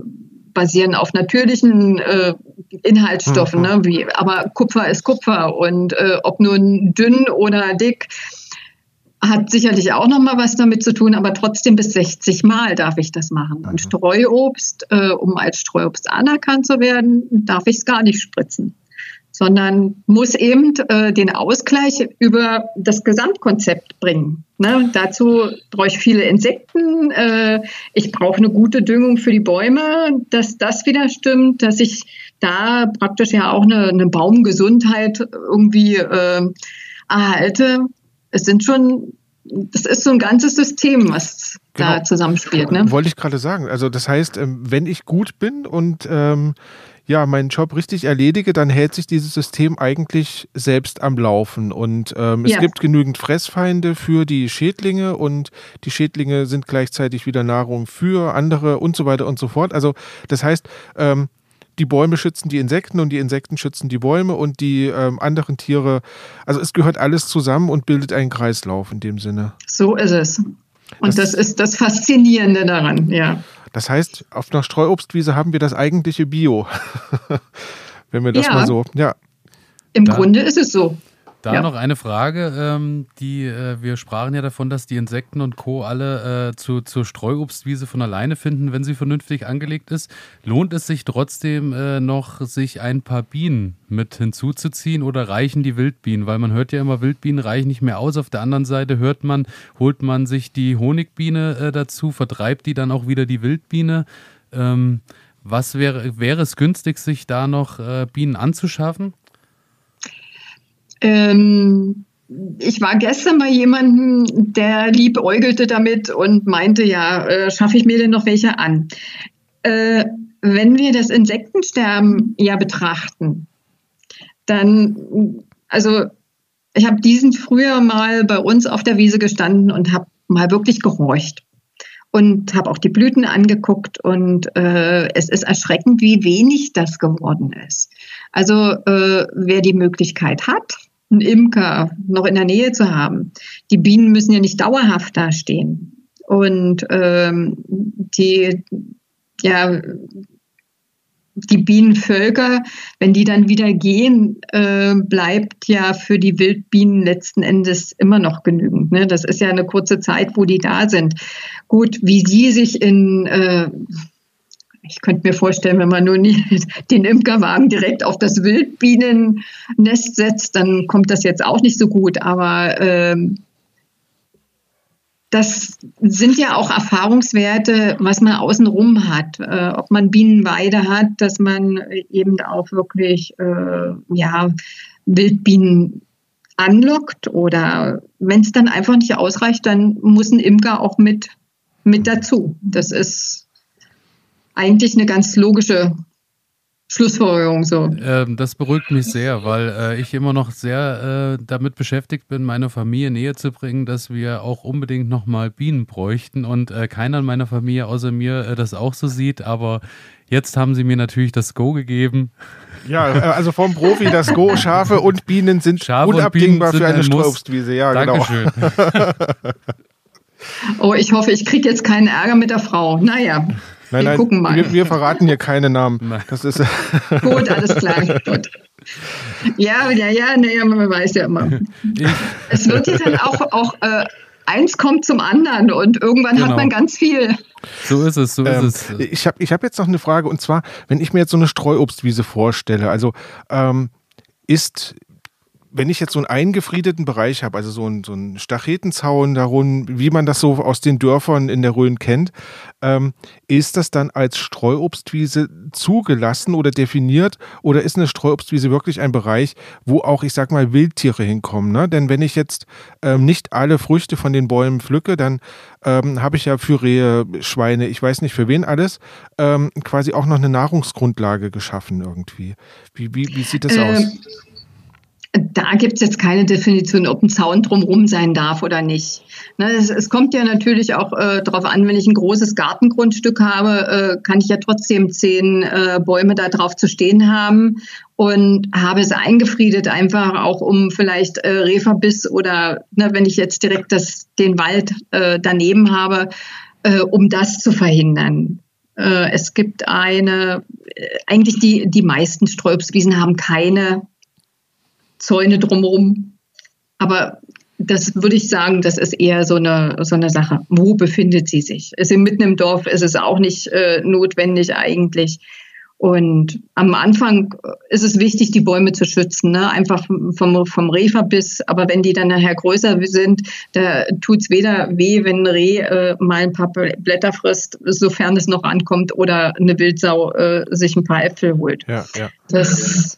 basieren auf natürlichen äh, Inhaltsstoffen, mhm. ne? Wie, aber Kupfer ist Kupfer und äh, ob nun dünn oder dick, hat sicherlich auch noch mal was damit zu tun, aber trotzdem bis 60 Mal darf ich das machen. Und mhm. Streuobst, äh, um als Streuobst anerkannt zu werden, darf ich es gar nicht spritzen, sondern muss eben äh, den Ausgleich über das Gesamtkonzept bringen. Ne? Dazu brauche ich viele Insekten, äh, ich brauche eine gute Düngung für die Bäume, dass das wieder stimmt, dass ich da praktisch ja auch eine, eine Baumgesundheit irgendwie äh, erhalte es sind schon, das ist so ein ganzes System, was genau. da zusammenspielt. Ne? Wollte ich gerade sagen. Also das heißt, ähm, wenn ich gut bin und ähm, ja, meinen Job richtig erledige, dann hält sich dieses System eigentlich selbst am Laufen. Und ähm, es ja. gibt genügend Fressfeinde für die Schädlinge und die Schädlinge sind gleichzeitig wieder Nahrung für andere und so weiter und so fort. Also das heißt, ähm, die Bäume schützen die Insekten und die Insekten schützen die Bäume und die ähm, anderen Tiere. Also es gehört alles zusammen und bildet einen Kreislauf in dem Sinne. So ist es. Und das, das ist das Faszinierende daran, ja. Das heißt, auf einer Streuobstwiese haben wir das eigentliche Bio. Wenn wir das ja. mal so, ja. Im da. Grunde ist es so. Da ja. noch eine Frage, ähm, die äh, wir sprachen ja davon, dass die Insekten und Co. alle äh, zu, zur Streuobstwiese von alleine finden, wenn sie vernünftig angelegt ist. Lohnt es sich trotzdem äh, noch, sich ein paar Bienen mit hinzuzuziehen oder reichen die Wildbienen? Weil man hört ja immer, Wildbienen reichen nicht mehr aus. Auf der anderen Seite hört man, holt man sich die Honigbiene äh, dazu, vertreibt die dann auch wieder die Wildbiene. Ähm, was wäre, wäre es günstig, sich da noch äh, Bienen anzuschaffen? Ähm, ich war gestern bei jemandem, der liebäugelte damit und meinte, ja, äh, schaffe ich mir denn noch welche an? Äh, wenn wir das Insektensterben ja betrachten, dann, also ich habe diesen früher mal bei uns auf der Wiese gestanden und habe mal wirklich gehorcht und habe auch die Blüten angeguckt und äh, es ist erschreckend, wie wenig das geworden ist. Also äh, wer die Möglichkeit hat, einen Imker noch in der Nähe zu haben, die Bienen müssen ja nicht dauerhaft da stehen. Und ähm, die ja, die Bienenvölker, wenn die dann wieder gehen, äh, bleibt ja für die Wildbienen letzten Endes immer noch genügend. Ne? Das ist ja eine kurze Zeit, wo die da sind. Gut, wie sie sich in, äh, ich könnte mir vorstellen, wenn man nur den Imkerwagen direkt auf das Wildbienennest setzt, dann kommt das jetzt auch nicht so gut. Aber ähm, das sind ja auch Erfahrungswerte, was man außenrum hat. Äh, ob man Bienenweide hat, dass man eben auch wirklich äh, ja, Wildbienen anlockt oder wenn es dann einfach nicht ausreicht, dann muss ein Imker auch mit, mit dazu. Das ist eigentlich eine ganz logische Schlussfolgerung so. Ähm, das beruhigt mich sehr, weil äh, ich immer noch sehr äh, damit beschäftigt bin, meine Familie näher zu bringen, dass wir auch unbedingt nochmal Bienen bräuchten und äh, keiner in meiner Familie außer mir äh, das auch so sieht, aber jetzt haben sie mir natürlich das Go gegeben. Ja, äh, also vom Profi das Go, Schafe und Bienen sind Schafe unabdingbar Bienen sind für eine Strobstwiese. Ja, genau. Dankeschön. genau. oh, ich hoffe, ich kriege jetzt keinen Ärger mit der Frau. Naja. Nein, wir nein, gucken mal. Wir, wir, verraten hier keine Namen. Das ist gut, alles klar. Gut. Ja, ja, ja, naja, man weiß ja immer. es wird ja dann auch, auch äh, eins kommt zum anderen und irgendwann genau. hat man ganz viel. So ist es, so ähm, ist es. Ich habe ich hab jetzt noch eine Frage und zwar, wenn ich mir jetzt so eine Streuobstwiese vorstelle, also ähm, ist wenn ich jetzt so einen eingefriedeten Bereich habe, also so einen, so einen Stachetenzaun darum, wie man das so aus den Dörfern in der Rhön kennt, ähm, ist das dann als Streuobstwiese zugelassen oder definiert oder ist eine Streuobstwiese wirklich ein Bereich, wo auch, ich sag mal, Wildtiere hinkommen? Ne? Denn wenn ich jetzt ähm, nicht alle Früchte von den Bäumen pflücke, dann ähm, habe ich ja für Rehe, Schweine, ich weiß nicht für wen alles, ähm, quasi auch noch eine Nahrungsgrundlage geschaffen irgendwie. Wie, wie, wie sieht das aus? Da gibt es jetzt keine Definition, ob ein Zaun drumherum sein darf oder nicht. Ne, es, kommt ja natürlich auch äh, darauf an, wenn ich ein großes Gartengrundstück habe, äh, kann ich ja trotzdem zehn äh, Bäume da drauf zu stehen haben und habe es eingefriedet, einfach auch um vielleicht äh, Rehverbiss oder ne, wenn ich jetzt direkt das, den Wald äh, daneben habe, äh, um das zu verhindern. Äh, es gibt eine, eigentlich die, die meisten Sträubswiesen haben keine Zäune drumherum. Aber das würde ich sagen, das ist eher so eine, so eine Sache. Wo befindet sie sich? Ist sie mitten im Dorf? Ist es auch nicht äh, notwendig eigentlich? Und am Anfang ist es wichtig, die Bäume zu schützen, ne? einfach vom, vom Rehverbiss. Aber wenn die dann nachher größer sind, da tut es weder weh, wenn ein Reh äh, mal ein paar Blätter frisst, sofern es noch ankommt, oder eine Wildsau äh, sich ein paar Äpfel holt. Ja, ja. Das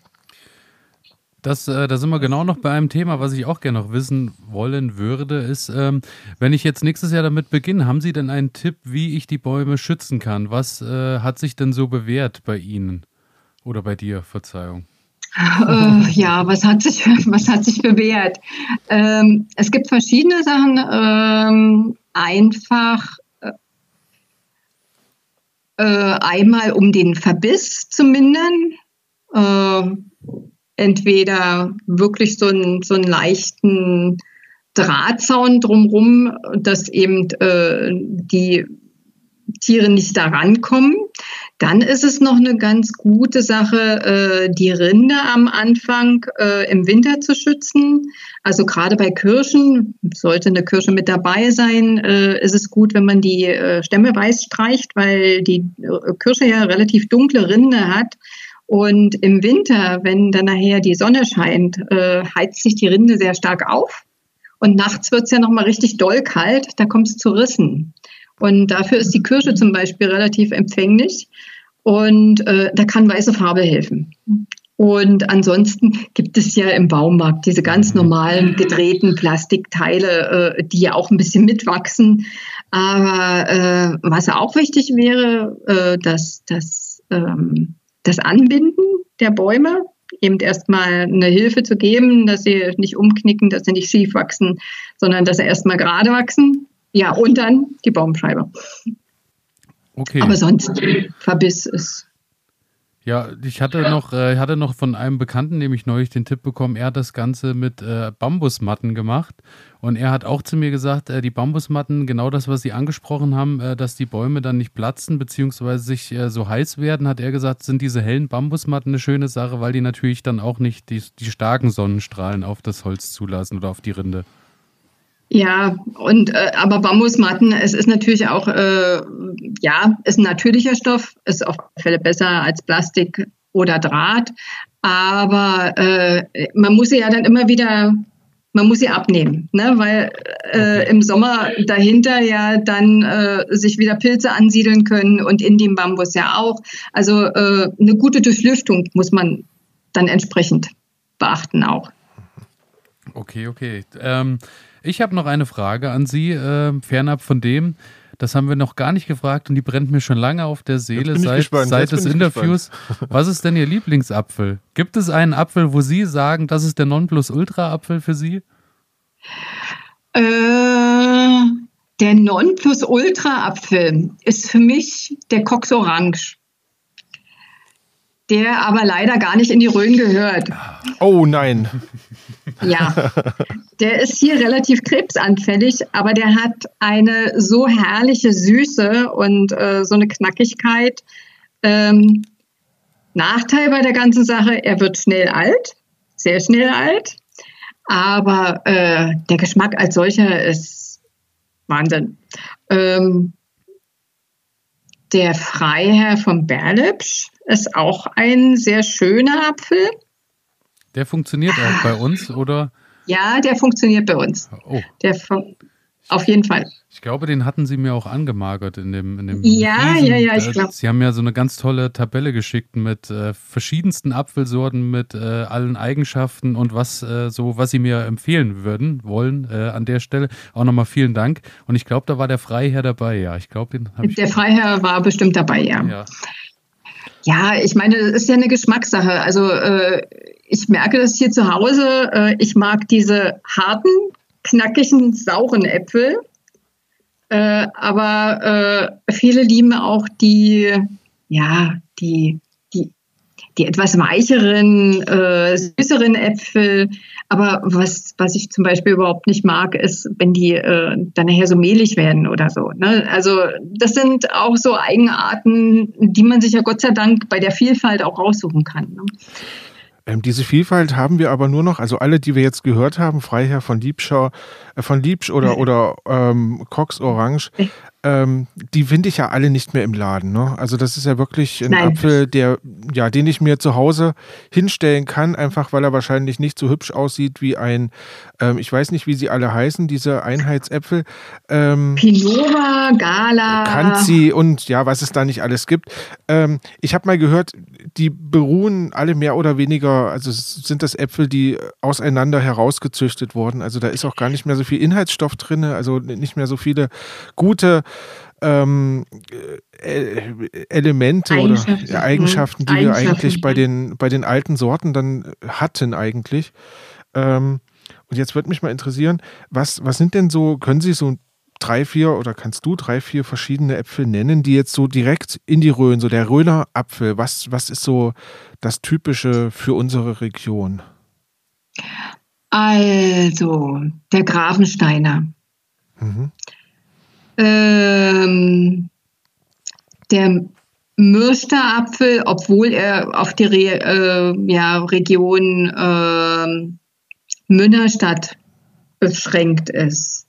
das, äh, da sind wir genau noch bei einem Thema, was ich auch gerne noch wissen wollen würde, ist, ähm, wenn ich jetzt nächstes Jahr damit beginne, haben Sie denn einen Tipp, wie ich die Bäume schützen kann? Was äh, hat sich denn so bewährt bei Ihnen oder bei dir, Verzeihung? Äh, ja, was hat sich, was hat sich bewährt? Ähm, es gibt verschiedene Sachen. Ähm, einfach äh, äh einmal, um den Verbiss zu mindern äh, entweder wirklich so einen, so einen leichten Drahtzaun drumherum, dass eben äh, die Tiere nicht da rankommen. Dann ist es noch eine ganz gute Sache, äh, die Rinde am Anfang äh, im Winter zu schützen. Also gerade bei Kirschen, sollte eine Kirsche mit dabei sein, äh, ist es gut, wenn man die äh, Stämme weiß streicht, weil die äh, Kirsche ja relativ dunkle Rinde hat und im Winter, wenn dann nachher die Sonne scheint, äh, heizt sich die Rinde sehr stark auf. Und nachts wird es ja nochmal richtig doll kalt, da kommt es zu Rissen. Und dafür ist die Kirsche zum Beispiel relativ empfänglich. Und äh, da kann weiße Farbe helfen. Und ansonsten gibt es ja im Baumarkt diese ganz mhm. normalen gedrehten Plastikteile, äh, die ja auch ein bisschen mitwachsen. Aber äh, was auch wichtig wäre, äh, dass, dass ähm, das Anbinden der Bäume, eben erstmal eine Hilfe zu geben, dass sie nicht umknicken, dass sie nicht schief wachsen, sondern dass sie erstmal gerade wachsen. Ja, und dann die Baumscheibe. Okay. Aber sonst Verbiss ist ja, ich hatte noch, äh, hatte noch von einem Bekannten nämlich neulich den Tipp bekommen, er hat das Ganze mit äh, Bambusmatten gemacht. Und er hat auch zu mir gesagt, äh, die Bambusmatten, genau das, was Sie angesprochen haben, äh, dass die Bäume dann nicht platzen bzw. sich äh, so heiß werden, hat er gesagt, sind diese hellen Bambusmatten eine schöne Sache, weil die natürlich dann auch nicht die, die starken Sonnenstrahlen auf das Holz zulassen oder auf die Rinde. Ja, und äh, aber Bambusmatten, es ist natürlich auch, äh, ja, ist ein natürlicher Stoff, ist auf alle Fälle besser als Plastik oder Draht. Aber äh, man muss sie ja dann immer wieder, man muss sie abnehmen, ne? weil äh, im Sommer dahinter ja dann äh, sich wieder Pilze ansiedeln können und in dem Bambus ja auch. Also äh, eine gute Durchlüftung muss man dann entsprechend beachten auch. Okay, okay. Ähm ich habe noch eine Frage an Sie, äh, fernab von dem. Das haben wir noch gar nicht gefragt und die brennt mir schon lange auf der Seele seit, seit des Interviews. Gespannt. Was ist denn Ihr Lieblingsapfel? Gibt es einen Apfel, wo Sie sagen, das ist der Nonplusultra-Apfel für Sie? Äh, der Nonplusultra-Apfel ist für mich der Cox Orange. Der aber leider gar nicht in die Rhön gehört. Oh nein. Ja, der ist hier relativ krebsanfällig, aber der hat eine so herrliche Süße und äh, so eine Knackigkeit. Ähm, Nachteil bei der ganzen Sache, er wird schnell alt, sehr schnell alt, aber äh, der Geschmack als solcher ist Wahnsinn. Ähm, der Freiherr von Berlepsch ist auch ein sehr schöner Apfel. Der funktioniert auch bei uns, oder? Ja, der funktioniert bei uns. Oh. Der auf jeden Fall. Ich glaube, den hatten Sie mir auch angemagert in dem, in dem Ja, Riesen. ja, ja, ich glaube. Sie haben ja so eine ganz tolle Tabelle geschickt mit äh, verschiedensten Apfelsorten, mit äh, allen Eigenschaften und was äh, so, was Sie mir empfehlen würden, wollen äh, an der Stelle. Auch nochmal vielen Dank. Und ich glaube, da war der Freiherr dabei, ja. Ich glaube, den habe ich. Der Freiherr war bestimmt dabei, ja. Ja, ja ich meine, das ist ja eine Geschmackssache. Also äh, ich merke das hier zu Hause. Äh, ich mag diese harten, knackigen, sauren Äpfel. Äh, aber äh, viele lieben auch die, ja, die, die, die etwas weicheren, äh, süßeren Äpfel. Aber was, was ich zum Beispiel überhaupt nicht mag, ist, wenn die äh, dann nachher so mehlig werden oder so. Ne? Also das sind auch so Eigenarten, die man sich ja Gott sei Dank bei der Vielfalt auch raussuchen kann. Ne? Ähm, diese Vielfalt haben wir aber nur noch, also alle, die wir jetzt gehört haben, Freiherr von Liebschau, äh, von Liebsch oder, oder ähm, Cox Orange, ähm, die finde ich ja alle nicht mehr im Laden. Ne? Also das ist ja wirklich ein Nein. Apfel, der, ja, den ich mir zu Hause hinstellen kann, einfach weil er wahrscheinlich nicht so hübsch aussieht wie ein, ähm, ich weiß nicht, wie sie alle heißen, diese Einheitsäpfel. Ähm, Pinova, Gala. Kanzi und ja, was es da nicht alles gibt. Ähm, ich habe mal gehört, die beruhen alle mehr oder weniger, also sind das Äpfel, die auseinander herausgezüchtet wurden. Also da ist auch gar nicht mehr so viel Inhaltsstoff drin, also nicht mehr so viele gute ähm, äh, Elemente Eigenschaften. oder Eigenschaften, die Eigenschaften. wir eigentlich bei den, bei den alten Sorten dann hatten eigentlich. Ähm, und jetzt würde mich mal interessieren, was, was sind denn so, können Sie so drei, vier oder kannst du drei, vier verschiedene Äpfel nennen, die jetzt so direkt in die Rhön, so der Rhöner Apfel, was, was ist so das Typische für unsere Region? Also, der Grafensteiner. Mhm. Ähm, der Mürsterapfel, obwohl er auf die Re äh, ja, Region äh, Münnerstadt beschränkt ist.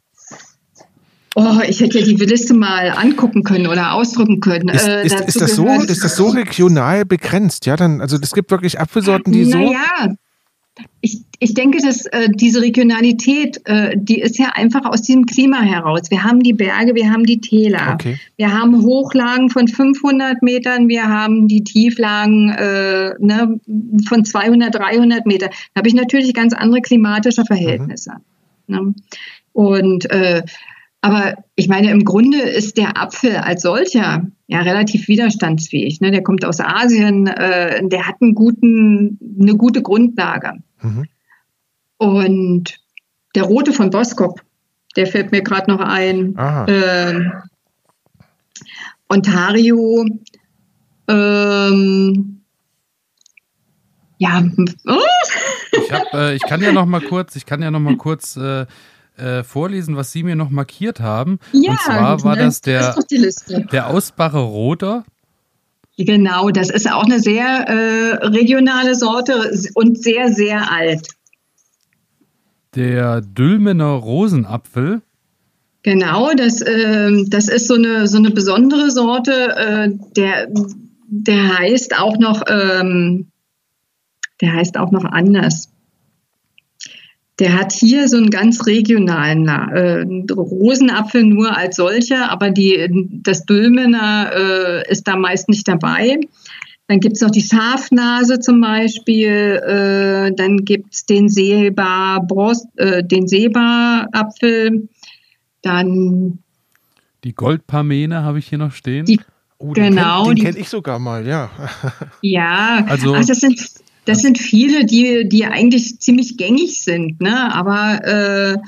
Oh, ich hätte ja die Liste mal angucken können oder ausdrücken können. Ist, äh, ist, ist das, so, ist das so regional begrenzt? Ja, dann, also es gibt wirklich Apfelsorten, die naja, so. Ich, ich denke, dass äh, diese Regionalität, äh, die ist ja einfach aus diesem Klima heraus. Wir haben die Berge, wir haben die Täler, okay. wir haben Hochlagen von 500 Metern, wir haben die Tieflagen äh, ne, von 200, 300 Metern. Da habe ich natürlich ganz andere klimatische Verhältnisse. Mhm. Ne? Und äh, aber ich meine, im Grunde ist der Apfel als solcher ja relativ widerstandsfähig. Ne? Der kommt aus Asien, äh, der hat einen guten, eine gute Grundlage. Mhm. Und der rote von Boskop, der fällt mir gerade noch ein. Ähm, Ontario, ähm, ja. Oh. Ich, hab, äh, ich kann ja noch mal kurz, ich kann ja noch mal kurz äh, vorlesen, was Sie mir noch markiert haben. Ja, Und zwar war ne? das der, der Ausbacher Roter. Genau, das ist auch eine sehr äh, regionale Sorte und sehr, sehr alt. Der Dülmener Rosenapfel. Genau, das, äh, das ist so eine, so eine besondere Sorte. Äh, der, der heißt auch noch, ähm, der heißt auch noch anders. Der hat hier so einen ganz regionalen äh, Rosenapfel nur als solcher, aber die, das Dülmener äh, ist da meist nicht dabei. Dann gibt's noch die Schafnase zum Beispiel, äh, dann gibt's den Seebar, äh, den Seebarapfel, dann die Goldparmene habe ich hier noch stehen. Die, oh, den genau, kenn, den kenne ich sogar mal, ja. Ja, also Ach, das sind das sind viele, die, die eigentlich ziemlich gängig sind, ne? aber äh,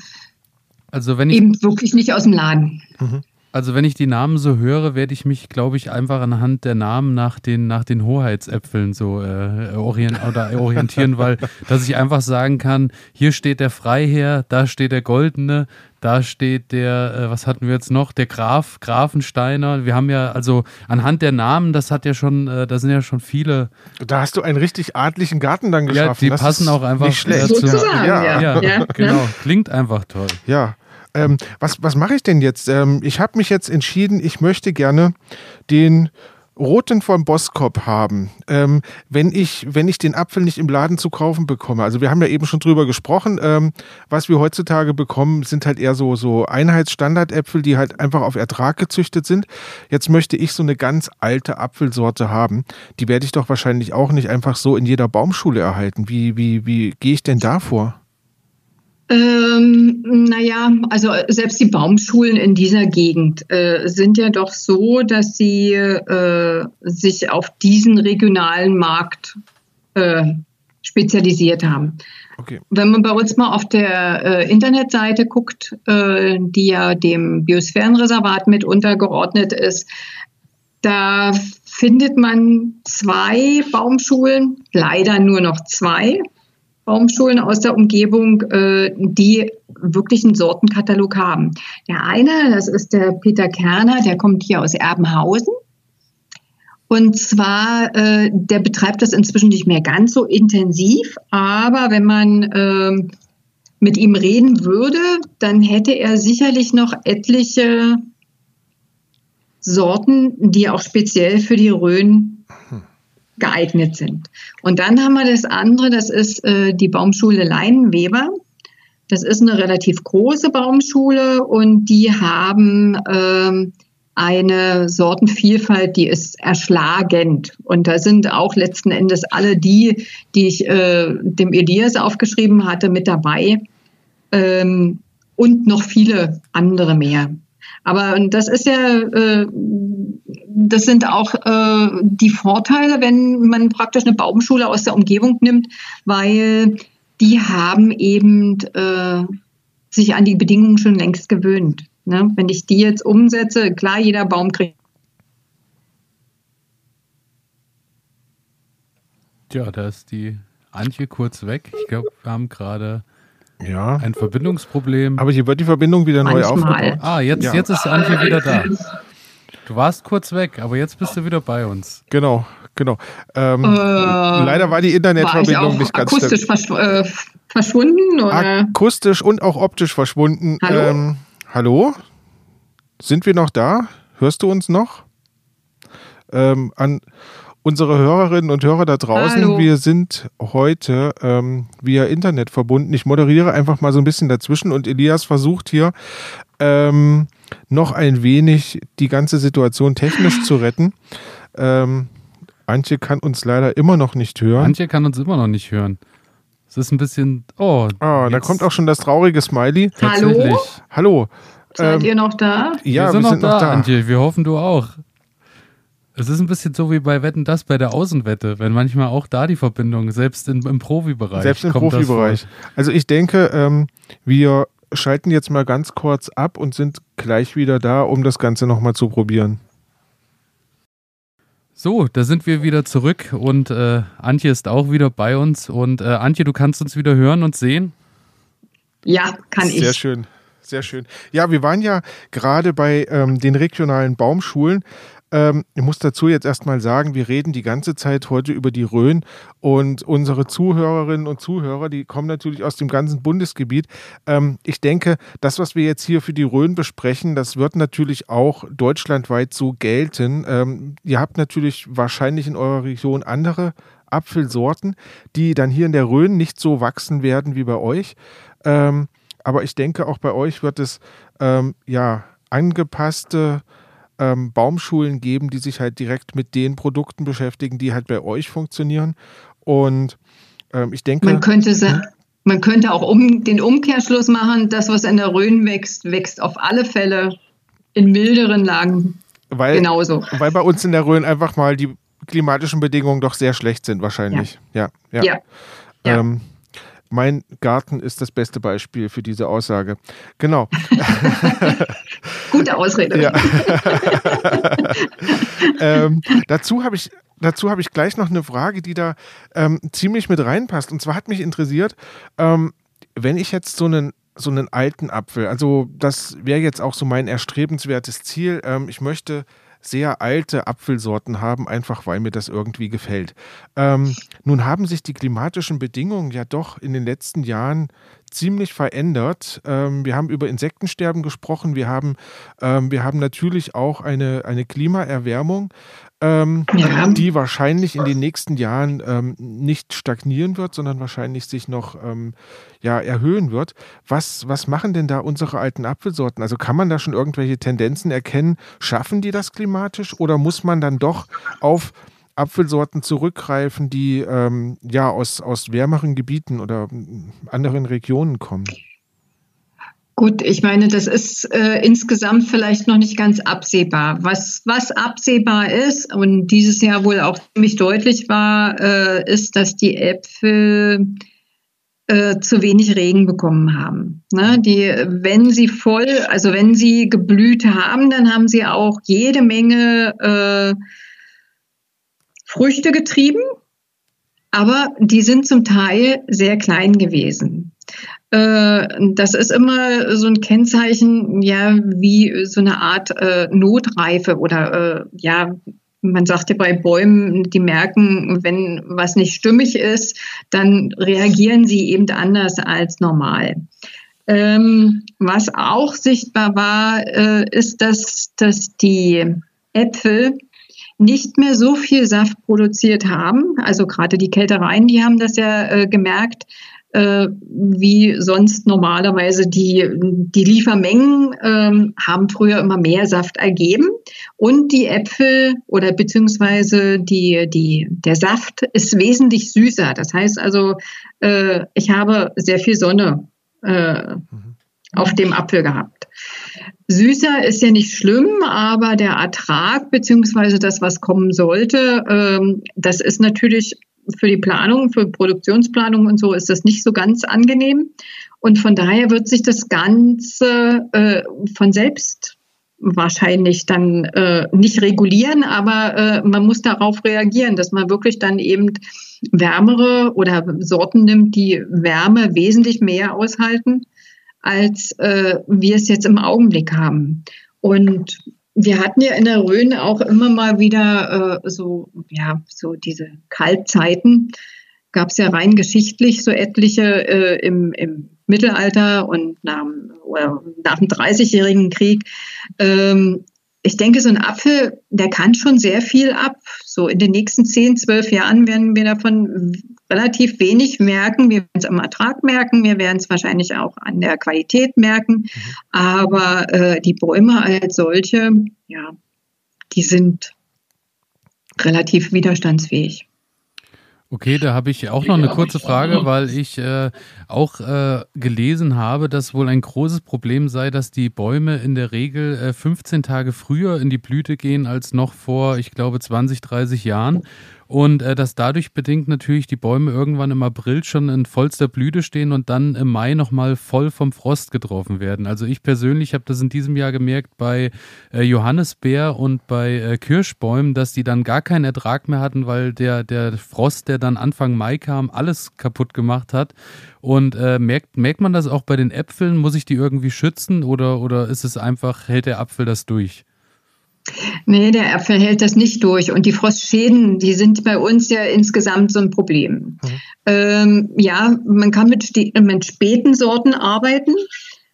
also wenn ich, eben wirklich nicht aus dem Laden. Mhm. Also wenn ich die Namen so höre, werde ich mich, glaube ich, einfach anhand der Namen nach den, nach den Hoheitsäpfeln so äh, orient oder orientieren, weil dass ich einfach sagen kann, hier steht der Freiherr, da steht der Goldene, da steht der, äh, was hatten wir jetzt noch, der Graf, Grafensteiner. Wir haben ja, also anhand der Namen, das hat ja schon, äh, da sind ja schon viele. Da hast du einen richtig adligen Garten dann geschaffen. Ja, die das passen auch einfach nicht schlecht. Zu, ja. Ja, ja, ja, genau. Klingt einfach toll. Ja. Ähm, was was mache ich denn jetzt? Ähm, ich habe mich jetzt entschieden, ich möchte gerne den roten von Boskop haben, ähm, wenn, ich, wenn ich den Apfel nicht im Laden zu kaufen bekomme. Also wir haben ja eben schon drüber gesprochen, ähm, was wir heutzutage bekommen, sind halt eher so, so Einheitsstandardäpfel, die halt einfach auf Ertrag gezüchtet sind. Jetzt möchte ich so eine ganz alte Apfelsorte haben. Die werde ich doch wahrscheinlich auch nicht einfach so in jeder Baumschule erhalten. Wie, wie, wie gehe ich denn da vor? Ähm, naja, also selbst die Baumschulen in dieser Gegend äh, sind ja doch so, dass sie äh, sich auf diesen regionalen Markt äh, spezialisiert haben. Okay. Wenn man bei uns mal auf der äh, Internetseite guckt, äh, die ja dem Biosphärenreservat mit untergeordnet ist, da findet man zwei Baumschulen, leider nur noch zwei. Baumschulen aus der Umgebung, äh, die wirklich einen Sortenkatalog haben. Der eine, das ist der Peter Kerner, der kommt hier aus Erbenhausen. Und zwar, äh, der betreibt das inzwischen nicht mehr ganz so intensiv, aber wenn man äh, mit ihm reden würde, dann hätte er sicherlich noch etliche Sorten, die auch speziell für die Rhön geeignet sind. Und dann haben wir das andere, das ist äh, die Baumschule Leinenweber. Das ist eine relativ große Baumschule und die haben ähm, eine Sortenvielfalt, die ist erschlagend. Und da sind auch letzten Endes alle die, die ich äh, dem Elias aufgeschrieben hatte, mit dabei. Ähm, und noch viele andere mehr. Aber das ist ja, äh, das sind auch äh, die Vorteile, wenn man praktisch eine Baumschule aus der Umgebung nimmt, weil die haben eben äh, sich an die Bedingungen schon längst gewöhnt. Ne? Wenn ich die jetzt umsetze, klar, jeder Baum kriegt. Tja, da ist die Antje kurz weg. Ich glaube, wir haben gerade ja. Ein Verbindungsproblem. Aber hier wird die Verbindung wieder Manchmal. neu aufgebaut. Ah, jetzt, ja. jetzt ist Antje wieder da. Du warst kurz weg, aber jetzt bist du wieder bei uns. Genau, genau. Ähm, äh, leider war die Internetverbindung war nicht ganz akustisch verschw äh, verschwunden? Oder? Akustisch und auch optisch verschwunden. Hallo? Ähm, hallo? Sind wir noch da? Hörst du uns noch? Ähm, an unsere Hörerinnen und Hörer da draußen, Hallo. wir sind heute ähm, via Internet verbunden. Ich moderiere einfach mal so ein bisschen dazwischen und Elias versucht hier ähm, noch ein wenig die ganze Situation technisch zu retten. Ähm, Antje kann uns leider immer noch nicht hören. Antje kann uns immer noch nicht hören. Es ist ein bisschen. Oh, oh da kommt auch schon das traurige Smiley. Hallo? Hallo. Seid ähm, ihr noch da? Ja, wir sind, wir sind noch, da, noch da, Antje. Wir hoffen, du auch. Es ist ein bisschen so wie bei Wetten das bei der Außenwette, wenn manchmal auch da die Verbindung, selbst in, im Profibereich. Selbst im Profibereich. Also ich denke, ähm, wir schalten jetzt mal ganz kurz ab und sind gleich wieder da, um das Ganze nochmal zu probieren. So, da sind wir wieder zurück und äh, Antje ist auch wieder bei uns. Und äh, Antje, du kannst uns wieder hören und sehen? Ja, kann Sehr ich. Sehr schön, sehr schön. Ja, wir waren ja gerade bei ähm, den regionalen Baumschulen ähm, ich muss dazu jetzt erstmal sagen, wir reden die ganze Zeit heute über die Rhön und unsere Zuhörerinnen und Zuhörer, die kommen natürlich aus dem ganzen Bundesgebiet. Ähm, ich denke, das, was wir jetzt hier für die Rhön besprechen, das wird natürlich auch deutschlandweit so gelten. Ähm, ihr habt natürlich wahrscheinlich in eurer Region andere Apfelsorten, die dann hier in der Rhön nicht so wachsen werden wie bei euch. Ähm, aber ich denke, auch bei euch wird es ähm, ja angepasste ähm, Baumschulen geben, die sich halt direkt mit den Produkten beschäftigen, die halt bei euch funktionieren. Und ähm, ich denke. Man könnte, man könnte auch um, den Umkehrschluss machen, das, was in der Rhön wächst, wächst auf alle Fälle in milderen Lagen weil, genauso. Weil bei uns in der Rhön einfach mal die klimatischen Bedingungen doch sehr schlecht sind, wahrscheinlich. Ja. Ja. ja. ja. Ähm, mein Garten ist das beste Beispiel für diese Aussage. Genau. Gute Ausrede. Ja. ähm, dazu habe ich dazu habe ich gleich noch eine Frage, die da ähm, ziemlich mit reinpasst. Und zwar hat mich interessiert, ähm, wenn ich jetzt so einen so einen alten Apfel, also das wäre jetzt auch so mein erstrebenswertes Ziel. Ähm, ich möchte sehr alte Apfelsorten haben, einfach weil mir das irgendwie gefällt. Ähm, nun haben sich die klimatischen Bedingungen ja doch in den letzten Jahren ziemlich verändert. Ähm, wir haben über Insektensterben gesprochen. Wir haben, ähm, wir haben natürlich auch eine, eine Klimaerwärmung ähm, ja. die wahrscheinlich in den nächsten Jahren ähm, nicht stagnieren wird, sondern wahrscheinlich sich noch ähm, ja, erhöhen wird. Was, was machen denn da unsere alten Apfelsorten? Also kann man da schon irgendwelche Tendenzen erkennen? Schaffen die das klimatisch oder muss man dann doch auf Apfelsorten zurückgreifen, die ähm, ja aus, aus wärmeren Gebieten oder anderen Regionen kommen? Gut, ich meine, das ist äh, insgesamt vielleicht noch nicht ganz absehbar. Was, was absehbar ist und dieses Jahr wohl auch ziemlich deutlich war, äh, ist, dass die Äpfel äh, zu wenig Regen bekommen haben. Ne? Die, wenn sie voll, also wenn sie geblüht haben, dann haben sie auch jede Menge äh, Früchte getrieben, aber die sind zum Teil sehr klein gewesen. Äh, das ist immer so ein Kennzeichen, ja, wie so eine Art äh, Notreife oder äh, ja, man sagt ja bei Bäumen, die merken, wenn was nicht stimmig ist, dann reagieren sie eben anders als normal. Ähm, was auch sichtbar war, äh, ist, dass, dass die Äpfel nicht mehr so viel Saft produziert haben. Also gerade die Kältereien, die haben das ja äh, gemerkt, wie sonst normalerweise die, die Liefermengen ähm, haben früher immer mehr Saft ergeben und die Äpfel oder beziehungsweise die, die, der Saft ist wesentlich süßer. Das heißt also, äh, ich habe sehr viel Sonne äh, mhm. auf dem Apfel gehabt. Süßer ist ja nicht schlimm, aber der Ertrag beziehungsweise das, was kommen sollte, ähm, das ist natürlich für die Planung, für Produktionsplanung und so ist das nicht so ganz angenehm. Und von daher wird sich das Ganze äh, von selbst wahrscheinlich dann äh, nicht regulieren, aber äh, man muss darauf reagieren, dass man wirklich dann eben wärmere oder Sorten nimmt, die Wärme wesentlich mehr aushalten, als äh, wir es jetzt im Augenblick haben. Und wir hatten ja in der Rhön auch immer mal wieder äh, so, ja, so diese Kaltzeiten. Gab es ja rein geschichtlich so etliche äh, im, im Mittelalter und nach, oder nach dem Dreißigjährigen Krieg. Ähm, ich denke, so ein Apfel, der kann schon sehr viel ab. So in den nächsten 10, 12 Jahren werden wir davon relativ wenig merken. Wir werden es am Ertrag merken, wir werden es wahrscheinlich auch an der Qualität merken. Mhm. Aber äh, die Bäume als solche, ja, die sind relativ widerstandsfähig. Okay, da habe ich auch noch eine kurze Frage, weil ich äh, auch äh, gelesen habe, dass wohl ein großes Problem sei, dass die Bäume in der Regel äh, 15 Tage früher in die Blüte gehen als noch vor, ich glaube, 20, 30 Jahren. Und äh, dass dadurch bedingt natürlich die Bäume irgendwann im April schon in vollster Blüte stehen und dann im Mai nochmal voll vom Frost getroffen werden. Also ich persönlich habe das in diesem Jahr gemerkt bei äh, Johannisbeer und bei äh, Kirschbäumen, dass die dann gar keinen Ertrag mehr hatten, weil der, der Frost, der dann Anfang Mai kam, alles kaputt gemacht hat. Und äh, merkt, merkt man das auch bei den Äpfeln? Muss ich die irgendwie schützen oder, oder ist es einfach, hält der Apfel das durch? Nee, der Apfel hält das nicht durch. Und die Frostschäden, die sind bei uns ja insgesamt so ein Problem. Mhm. Ähm, ja, man kann mit, mit späten Sorten arbeiten.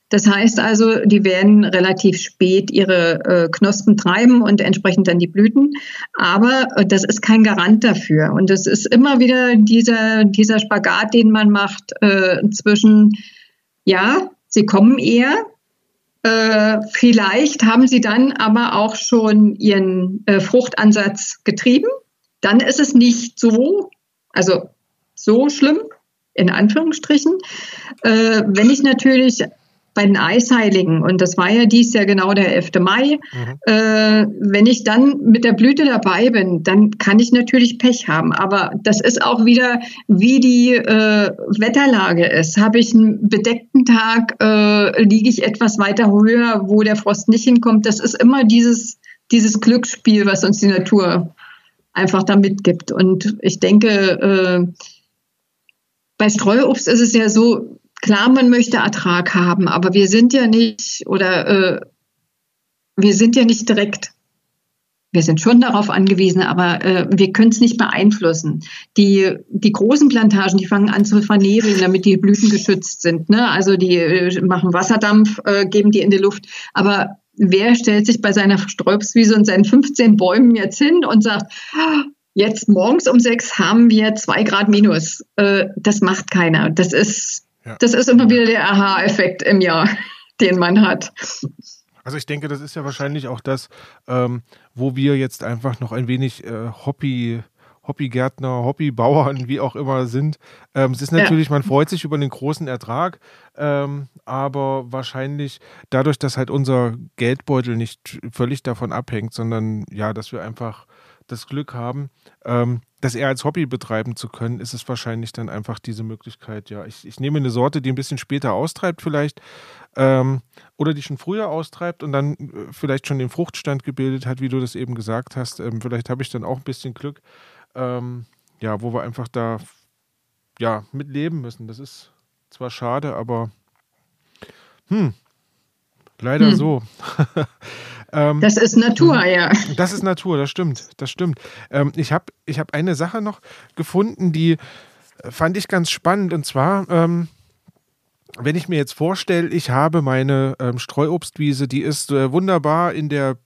Das heißt also, die werden relativ spät ihre äh, Knospen treiben und entsprechend dann die Blüten. Aber äh, das ist kein Garant dafür. Und es ist immer wieder dieser, dieser Spagat, den man macht äh, zwischen, ja, sie kommen eher, äh, vielleicht haben sie dann aber auch schon ihren äh, Fruchtansatz getrieben. Dann ist es nicht so, also so schlimm, in Anführungsstrichen. Äh, wenn ich natürlich bei den Eisheiligen, und das war ja dies Jahr genau der 11. Mai, mhm. äh, wenn ich dann mit der Blüte dabei bin, dann kann ich natürlich Pech haben. Aber das ist auch wieder, wie die äh, Wetterlage ist. Habe ich einen bedeckten Tag, äh, liege ich etwas weiter höher, wo der Frost nicht hinkommt. Das ist immer dieses, dieses Glücksspiel, was uns die Natur einfach da mitgibt. Und ich denke, äh, bei Streuobst ist es ja so, klar, man möchte Ertrag haben, aber wir sind ja nicht oder äh, wir sind ja nicht direkt. Wir sind schon darauf angewiesen, aber äh, wir können es nicht beeinflussen. Die, die großen Plantagen, die fangen an zu vernebeln, damit die Blüten geschützt sind. Ne? Also die äh, machen Wasserdampf, äh, geben die in die Luft. Aber wer stellt sich bei seiner Sträubswiese und seinen 15 Bäumen jetzt hin und sagt, jetzt morgens um sechs haben wir zwei Grad minus. Äh, das macht keiner. Das ist das ist immer wieder der Aha-Effekt im Jahr, den man hat. Also ich denke, das ist ja wahrscheinlich auch das, ähm, wo wir jetzt einfach noch ein wenig äh, Hobby, Hobbygärtner, Hobbybauern, wie auch immer sind. Ähm, es ist natürlich, ja. man freut sich über den großen Ertrag, ähm, aber wahrscheinlich dadurch, dass halt unser Geldbeutel nicht völlig davon abhängt, sondern ja, dass wir einfach das Glück haben, ähm, das eher als Hobby betreiben zu können, ist es wahrscheinlich dann einfach diese Möglichkeit, ja, ich, ich nehme eine Sorte, die ein bisschen später austreibt vielleicht ähm, oder die schon früher austreibt und dann äh, vielleicht schon den Fruchtstand gebildet hat, wie du das eben gesagt hast. Ähm, vielleicht habe ich dann auch ein bisschen Glück, ähm, ja, wo wir einfach da ja, mit leben müssen. Das ist zwar schade, aber hm, leider hm. so. Ähm, das ist Natur, mhm. ja. Das ist Natur, das stimmt, das stimmt. Ähm, ich habe ich hab eine Sache noch gefunden, die äh, fand ich ganz spannend. Und zwar, ähm, wenn ich mir jetzt vorstelle, ich habe meine ähm, Streuobstwiese, die ist äh, wunderbar in der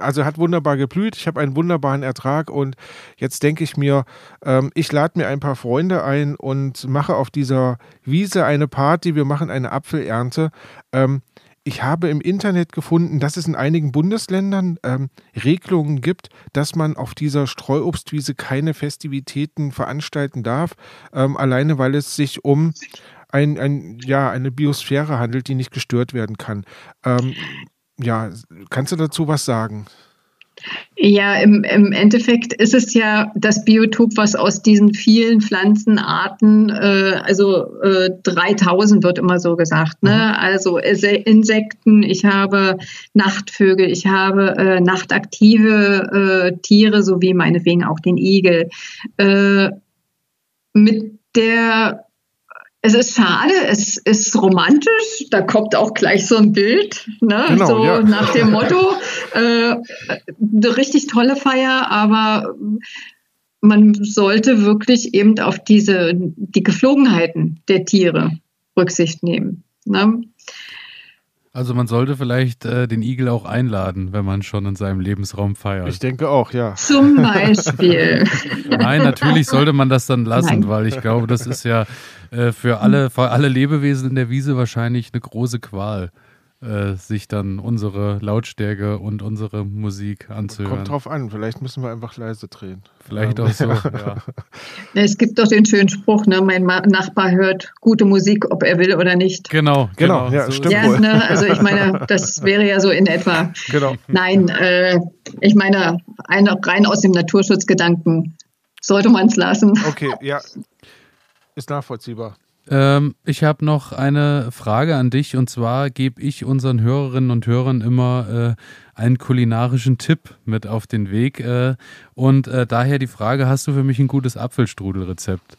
also hat wunderbar geblüht, ich habe einen wunderbaren Ertrag und jetzt denke ich mir, ähm, ich lade mir ein paar Freunde ein und mache auf dieser Wiese eine Party, wir machen eine Apfelernte. Ähm, ich habe im Internet gefunden, dass es in einigen Bundesländern ähm, Regelungen gibt, dass man auf dieser Streuobstwiese keine Festivitäten veranstalten darf, ähm, alleine weil es sich um ein, ein, ja, eine Biosphäre handelt, die nicht gestört werden kann. Ähm, ja, kannst du dazu was sagen? Ja, im, im Endeffekt ist es ja das Biotop, was aus diesen vielen Pflanzenarten, äh, also äh, 3000 wird immer so gesagt, ne? Mhm. Also Insekten, ich habe Nachtvögel, ich habe äh, nachtaktive äh, Tiere, sowie meinetwegen auch den Igel. Äh, mit der es ist schade, es ist romantisch, da kommt auch gleich so ein Bild, ne? Genau, so ja. nach dem Motto, äh, eine richtig tolle Feier, aber man sollte wirklich eben auf diese, die Geflogenheiten der Tiere Rücksicht nehmen. Ne? Also man sollte vielleicht äh, den Igel auch einladen, wenn man schon in seinem Lebensraum feiert. Ich denke auch, ja. Zum Beispiel. Nein, natürlich sollte man das dann lassen, Nein. weil ich glaube, das ist ja äh, für alle, für alle Lebewesen in der Wiese wahrscheinlich eine große Qual äh, sich dann unsere Lautstärke und unsere Musik anzuhören. Kommt drauf an, vielleicht müssen wir einfach leise drehen. Vielleicht auch so, ja. Es gibt doch den schönen Spruch, ne, mein Nachbar hört gute Musik, ob er will oder nicht. Genau, genau, genau ja, so stimmt ja, wohl. Ne, also ich meine, das wäre ja so in etwa. Genau. Nein, äh, ich meine, eine, rein aus dem Naturschutzgedanken sollte man es lassen. Okay, ja, ist nachvollziehbar. Ähm, ich habe noch eine Frage an dich und zwar gebe ich unseren Hörerinnen und Hörern immer äh, einen kulinarischen Tipp mit auf den Weg. Äh, und äh, daher die Frage: Hast du für mich ein gutes Apfelstrudelrezept?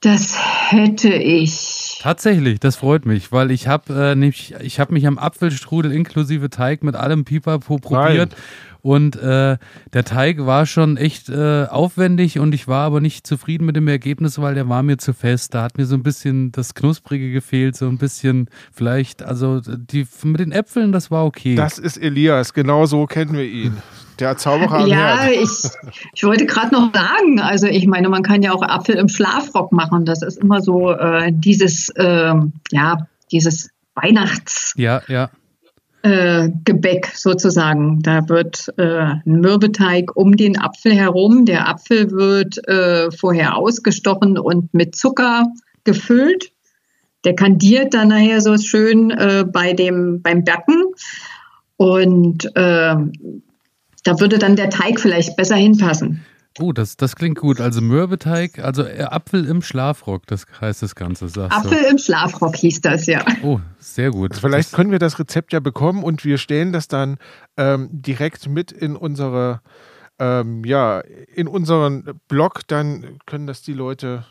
Das hätte ich. Tatsächlich, das freut mich, weil ich habe äh, nämlich, ich habe mich am Apfelstrudel inklusive Teig mit allem Pipapo probiert. Nein. Und äh, der Teig war schon echt äh, aufwendig und ich war aber nicht zufrieden mit dem Ergebnis, weil der war mir zu fest. Da hat mir so ein bisschen das Knusprige gefehlt, so ein bisschen vielleicht, also die mit den Äpfeln, das war okay. Das ist Elias, genau so kennen wir ihn. Der Zauberer. Ja, ich, ich wollte gerade noch sagen, also ich meine, man kann ja auch Apfel im Schlafrock machen. Das ist immer so äh, dieses, äh, ja, dieses Weihnachts. Ja, ja äh, Gebäck sozusagen. Da wird äh, ein Mürbeteig um den Apfel herum. Der Apfel wird äh, vorher ausgestochen und mit Zucker gefüllt. Der kandiert dann nachher so schön äh, bei dem, beim Backen. Und äh, da würde dann der Teig vielleicht besser hinpassen. Oh, das, das klingt gut. Also Mürbeteig, also äh, Apfel im Schlafrock, das heißt das Ganze. Apfel du. im Schlafrock hieß das, ja. Oh, sehr gut. Also vielleicht das können wir das Rezept ja bekommen und wir stellen das dann ähm, direkt mit in unsere, ähm, ja, in unseren Blog, dann können das die Leute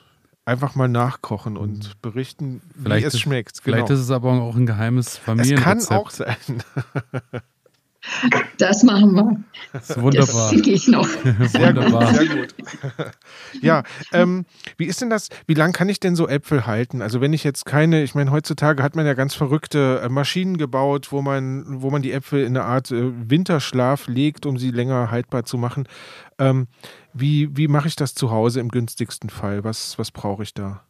einfach mal nachkochen und mhm. berichten, vielleicht wie es ist, schmeckt. Genau. Vielleicht ist es aber auch ein geheimes Familienrezept. Es kann auch sein. Das machen wir. Das ist wunderbar. Das schicke ich noch. Sehr gut, sehr gut. Ja, ähm, wie ist denn das, wie lange kann ich denn so Äpfel halten? Also wenn ich jetzt keine, ich meine, heutzutage hat man ja ganz verrückte äh, Maschinen gebaut, wo man, wo man die Äpfel in eine Art äh, Winterschlaf legt, um sie länger haltbar zu machen. Ähm, wie wie mache ich das zu Hause im günstigsten Fall? Was, was brauche ich da?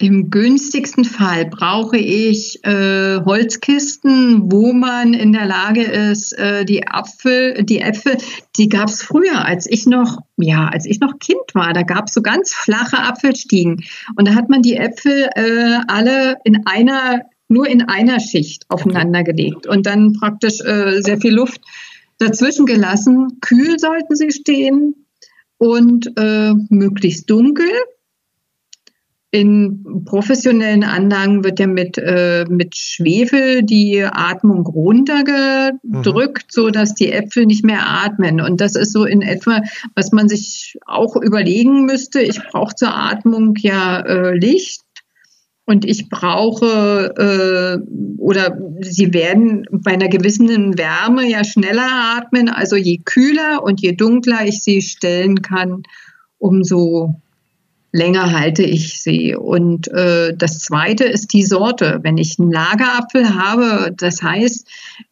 Im günstigsten Fall brauche ich äh, Holzkisten, wo man in der Lage ist, äh, die Apfel, die Äpfel, die gab es früher, als ich noch, ja, als ich noch Kind war. Da gab es so ganz flache Apfelstiegen und da hat man die Äpfel äh, alle in einer, nur in einer Schicht aufeinander gelegt und dann praktisch äh, sehr viel Luft dazwischen gelassen. Kühl sollten sie stehen und äh, möglichst dunkel in professionellen Anlagen wird ja mit, äh, mit Schwefel die Atmung runtergedrückt, mhm. so dass die Äpfel nicht mehr atmen. Und das ist so in etwa, was man sich auch überlegen müsste. Ich brauche zur Atmung ja äh, Licht. Und ich brauche, äh, oder sie werden bei einer gewissen Wärme ja schneller atmen. Also je kühler und je dunkler ich sie stellen kann, umso länger halte ich sie. Und äh, das Zweite ist die Sorte. Wenn ich einen Lagerapfel habe, das heißt,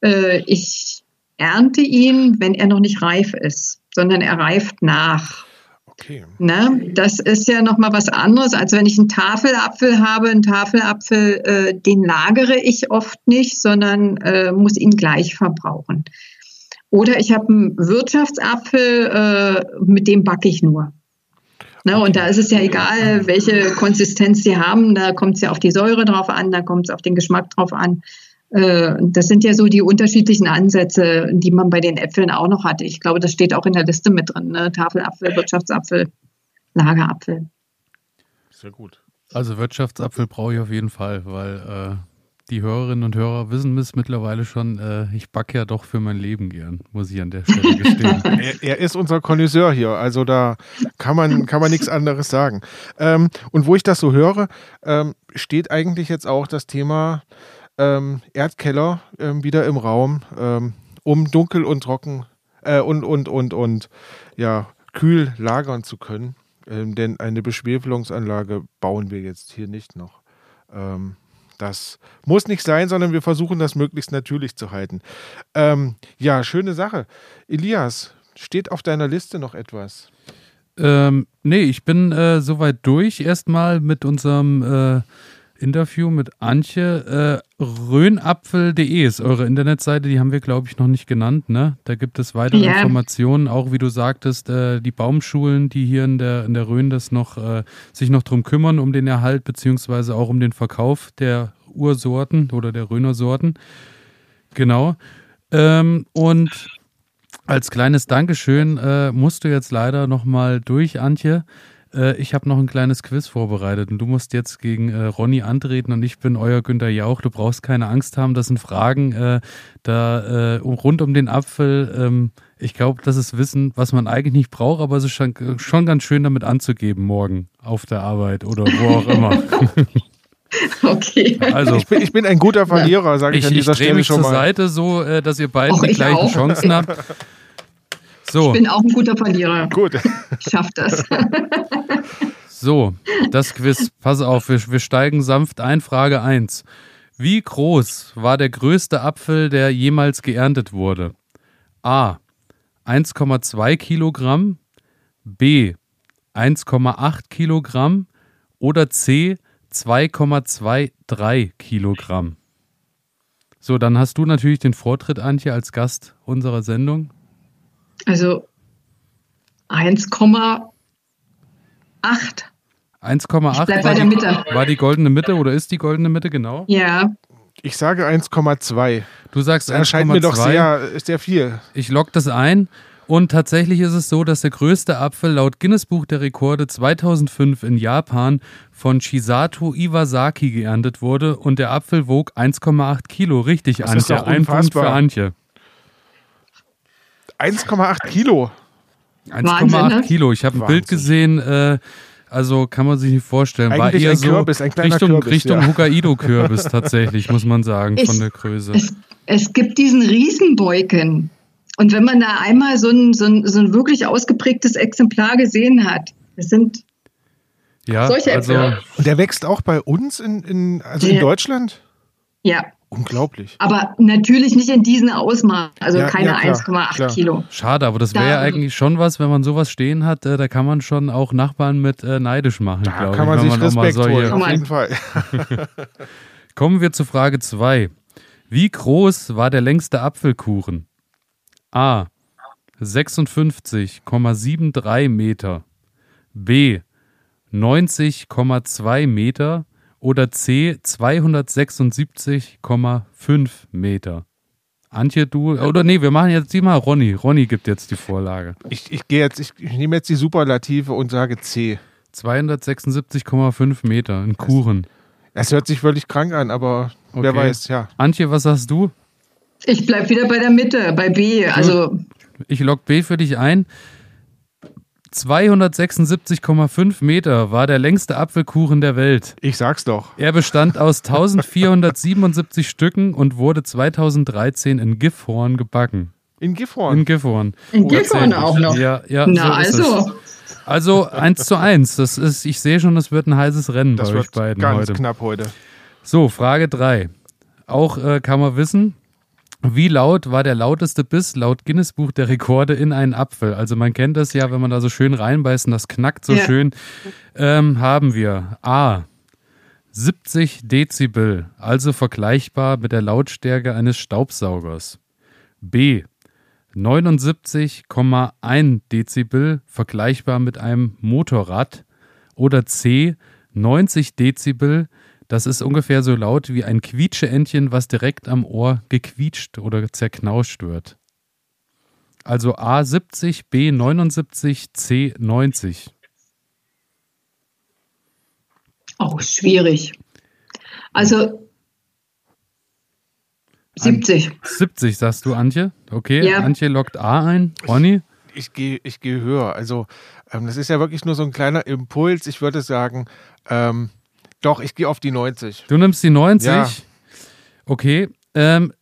äh, ich ernte ihn, wenn er noch nicht reif ist, sondern er reift nach. Okay. Ne? Das ist ja nochmal was anderes, als wenn ich einen Tafelapfel habe. Einen Tafelapfel, äh, den lagere ich oft nicht, sondern äh, muss ihn gleich verbrauchen. Oder ich habe einen Wirtschaftsapfel, äh, mit dem backe ich nur. Ne, und da ist es ja egal, welche Konsistenz sie haben, da kommt es ja auf die Säure drauf an, da kommt es auf den Geschmack drauf an. Äh, das sind ja so die unterschiedlichen Ansätze, die man bei den Äpfeln auch noch hat. Ich glaube, das steht auch in der Liste mit drin. Ne? Tafelapfel, Wirtschaftsapfel, Lagerapfel. Sehr gut. Also Wirtschaftsapfel brauche ich auf jeden Fall, weil äh, die Hörerinnen und Hörer wissen es mittlerweile schon, äh, ich backe ja doch für mein Leben gern, muss ich an der Stelle gestehen. er, er, ist unser Connoisseur hier, also da kann man, kann man nichts anderes sagen. Ähm, und wo ich das so höre, ähm, steht eigentlich jetzt auch das Thema ähm, Erdkeller ähm, wieder im Raum, ähm, um dunkel und trocken äh, und, und, und, und ja, kühl lagern zu können. Ähm, denn eine Beschwefelungsanlage bauen wir jetzt hier nicht noch. Das muss nicht sein, sondern wir versuchen das möglichst natürlich zu halten. Ähm, ja, schöne Sache. Elias, steht auf deiner Liste noch etwas? Ähm, nee, ich bin äh, soweit durch erstmal mit unserem äh, Interview mit Antje. Äh, Rhönapfel.de ist eure Internetseite, die haben wir, glaube ich, noch nicht genannt. Ne? Da gibt es weitere ja. Informationen, auch wie du sagtest, äh, die Baumschulen, die hier in der, in der Rhön das noch, äh, sich noch drum kümmern, um den Erhalt, beziehungsweise auch um den Verkauf der Ursorten oder der Rhöner Sorten. Genau. Ähm, und als kleines Dankeschön äh, musst du jetzt leider nochmal durch, Antje. Äh, ich habe noch ein kleines Quiz vorbereitet und du musst jetzt gegen äh, Ronny antreten und ich bin euer Günter Jauch. Du brauchst keine Angst haben, das sind Fragen äh, da äh, rund um den Apfel. Ähm, ich glaube, das ist Wissen, was man eigentlich nicht braucht, aber es ist schon, schon ganz schön damit anzugeben morgen auf der Arbeit oder wo auch immer. Okay. Also, ich bin, ich bin ein guter Verlierer, sage ich, ich an dieser ich Stelle mich schon zur mal. Seite so, äh, dass ihr beiden die gleichen auch. Chancen habt. So. Ich bin auch ein guter Verlierer. Gut. Ich schaff das. So, das Quiz. Pass auf, wir, wir steigen sanft ein. Frage 1. Wie groß war der größte Apfel, der jemals geerntet wurde? A. 1,2 Kilogramm. B. 1,8 Kilogramm. Oder C. 2,23 Kilogramm. So, dann hast du natürlich den Vortritt, Antje, als Gast unserer Sendung. Also 1,8. 1,8 war, die, war die goldene Mitte oder ist die goldene Mitte genau? Ja. Ich sage 1,2. Du sagst 1,2. Das erscheint mir doch sehr, sehr viel. Ich logge das ein. Und tatsächlich ist es so, dass der größte Apfel laut Guinness Buch der Rekorde 2005 in Japan von Shisato Iwasaki geerntet wurde und der Apfel wog 1,8 Kilo. Richtig, das Antje. Ein Punkt für Antje. 1,8 Kilo. 1,8 ne? Kilo. Ich habe ein Bild gesehen, äh, also kann man sich nicht vorstellen. Eigentlich War eher ein Kürbis, Richtung, Kürbis, Richtung ja. Hokkaido-Kürbis tatsächlich, muss man sagen, es, von der Größe. Es, es gibt diesen Riesenbeuken. Und wenn man da einmal so ein, so ein, so ein wirklich ausgeprägtes Exemplar gesehen hat, das sind ja, solche also, Äpfel. Und der wächst auch bei uns in, in, also in Ja. Deutschland? Ja, Unglaublich. aber natürlich nicht in diesem Ausmaß. Also Ja, keine ja, klar, 1,8 klar. Kilo. Schade, aber das Da- wäre ja eigentlich schon was, wenn man sowas stehen hat, äh, da kann man schon auch Nachbarn mit äh, neidisch machen, Da glaube ich. kann man sich auch mal Respekt holen, solche- Kann auf man. jeden Fall. Kommen wir zu Frage 2. Wie groß war der längste Apfelkuchen? A. 56,73 Meter. B. 90,2 Meter. Oder C. 276,5 Meter. Antje, du, oder nee, wir machen jetzt die mal Ronny. Ronny gibt jetzt die Vorlage. Ich, ich gehe jetzt, ich, ich nehme jetzt die Superlative und sage C. 276,5 Meter, ein Kuchen. Es hört sich völlig krank an, aber wer Okay. weiß, ja. Antje, was sagst du? Ich bleibe wieder bei der Mitte, bei B. Also Ich log B für dich ein. 276,5 Meter war der längste Apfelkuchen der Welt. Ich sag's doch. Er bestand aus 1477 Stücken und wurde 2013 in Gifhorn gebacken. In Gifhorn. In Gifhorn. in Gifhorn auch noch. Ja, ja, Na so also, Es. Also 1 zu 1. Das ist, ich sehe schon, das wird ein heißes Rennen das bei euch wird beiden ganz heute. knapp heute. So, Frage 3. Auch äh, kann man wissen, wie laut war der lauteste Biss laut Guinness Buch der Rekorde in einen Apfel? Also man kennt das ja, wenn man da so schön reinbeißt und das knackt so Ja. schön. Ähm, haben wir A. 70 Dezibel, also vergleichbar mit der Lautstärke eines Staubsaugers. B. 79,1 Dezibel, vergleichbar mit einem Motorrad. Oder C. 90 Dezibel, das ist ungefähr so laut wie ein Quietscheentchen, was direkt am Ohr gequietscht oder zerknauscht wird. Also A 70, B 79, C 90. auch schwierig. Also 70. 70 sagst du, Antje? Okay, Ja. Antje lockt A ein. Ronny? Ich gehe ich gehe höher. Also, ähm, das ist ja wirklich nur so ein kleiner Impuls. Ich würde sagen, ähm, doch, ich gehe auf die 90. Du nimmst die 90. Ja. Okay. Ähm,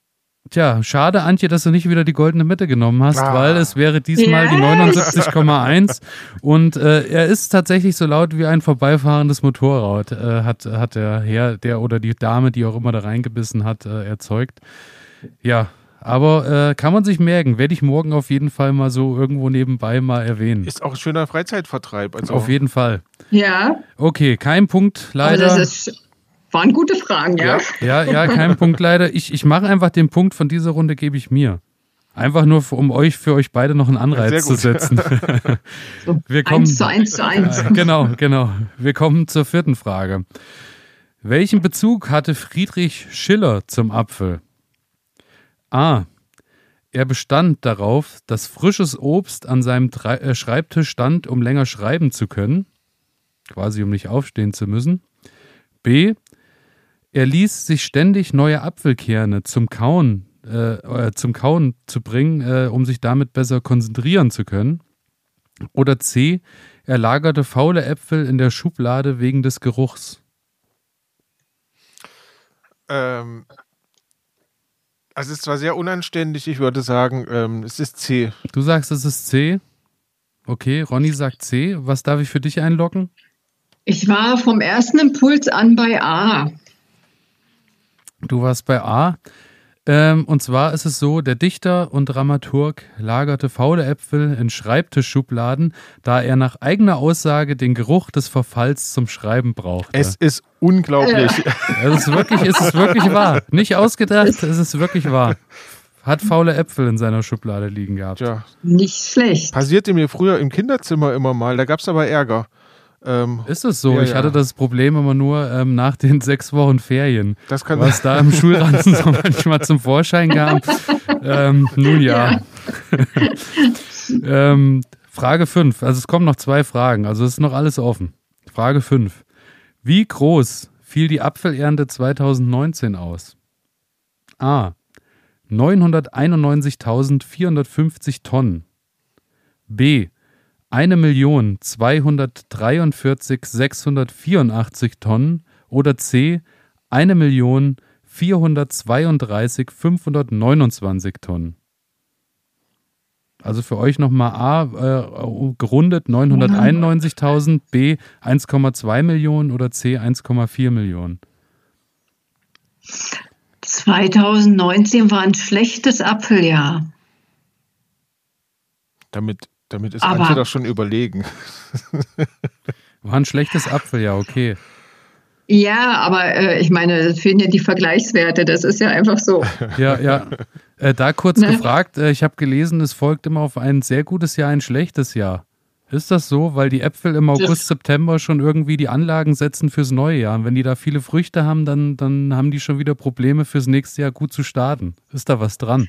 Tja, schade, Antje, dass du nicht wieder die goldene Mitte genommen hast, Ah. weil es wäre diesmal Ja. die 79,1 und äh, er ist tatsächlich so laut wie ein vorbeifahrendes Motorrad, äh, hat, hat der Herr, der oder die Dame, die auch immer da reingebissen hat, äh, erzeugt. Ja, aber äh, kann man sich merken, werde ich morgen auf jeden Fall mal so irgendwo nebenbei mal erwähnen. Ist auch ein schöner Freizeitvertreib. Also Auf jeden Fall. Ja, Okay, kein Punkt aber leider. das ist, waren gute Fragen, ja. Ja. Ja, ja, kein Punkt leider. Ich, ich mache einfach den Punkt von dieser Runde, gebe ich mir. Einfach nur, um euch, für euch beide noch einen Anreiz zu setzen. Wir kommen- eins zu eins zu eins. Genau, genau. Wir kommen zur vierten Frage. Welchen Bezug hatte Friedrich Schiller zum Apfel? A. Er bestand darauf, dass frisches Obst an seinem äh, Schreibtisch stand, um länger schreiben zu können, quasi um nicht aufstehen zu müssen. B. Er ließ sich ständig neue Apfelkerne zum Kauen, äh, äh, zum Kauen zu bringen, äh, um sich damit besser konzentrieren zu können. Oder C. Er lagerte faule Äpfel in der Schublade wegen des Geruchs. Ähm, also es ist zwar sehr unanständig, ich würde sagen, ähm, es ist C. Du sagst, es ist C. Okay, Ronny sagt C. Was darf ich für dich einloggen? Ich war vom ersten Impuls an bei A. Du warst bei A. Ähm, und zwar ist es so, der Dichter und Dramaturg lagerte faule Äpfel in Schreibtischschubladen, da er nach eigener Aussage den Geruch des Verfalls zum Schreiben brauchte. Es ist unglaublich. es ist wirklich, es ist wirklich wahr. Nicht ausgedacht, es ist wirklich wahr. Hat faule Äpfel in seiner Schublade liegen gehabt. Tja, Nicht schlecht. passierte mir früher im Kinderzimmer immer mal, da gab es aber Ärger. Ähm, Ist es so? Ja, ich ja. hatte das Problem immer nur ähm, nach den sechs Wochen Ferien. das kann Was da im Schulranzen so manchmal zum Vorschein kam. Ähm, nun ja. ähm, Frage 5. Also es kommen noch zwei Fragen. Also es ist noch alles offen. Frage 5. Wie groß fiel die Apfelernte 2019 aus? A. 991.450 Tonnen. B. 1.243.684 Tonnen oder C. 1.432.529 Tonnen. Also für euch nochmal A, äh, gerundet 991.000, B 1,2 Millionen oder C 1,4 Millionen. 2019 war ein schlechtes Apfeljahr. damit, damit ist Aber- Antje doch schon überlegen. War ein schlechtes Apfeljahr, okay. Ja, aber äh, ich meine, es fehlen ja die Vergleichswerte. Das ist ja einfach so. Ja, ja. Äh, da kurz Ne? gefragt, äh, ich habe gelesen, es folgt immer auf ein sehr gutes Jahr ein schlechtes Jahr. Ist das so? Weil die Äpfel im August, Das- September schon irgendwie die Anlagen setzen fürs neue Jahr. Und wenn die da viele Früchte haben, dann, dann haben die schon wieder Probleme fürs nächste Jahr gut zu starten. Ist da was dran?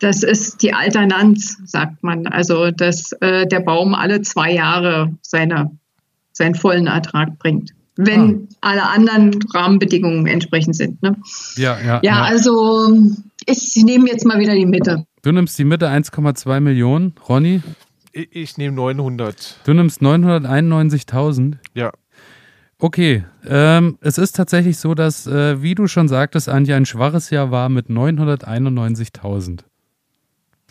Das ist die Alternanz, sagt man. Also, dass äh, der Baum alle zwei Jahre seine, seinen vollen Ertrag bringt. Wenn alle anderen Rahmenbedingungen entsprechend sind. Ne? Ja, ja. Ja, also ich nehme jetzt mal wieder die Mitte. Du nimmst die Mitte 1,2 Millionen. Ronny, Ich, ich nehme 900. du nimmst 991.000. Ja. Okay, ähm, es ist tatsächlich so, dass, äh, wie du schon sagtest, Anja, ein schwaches Jahr war mit 991.000.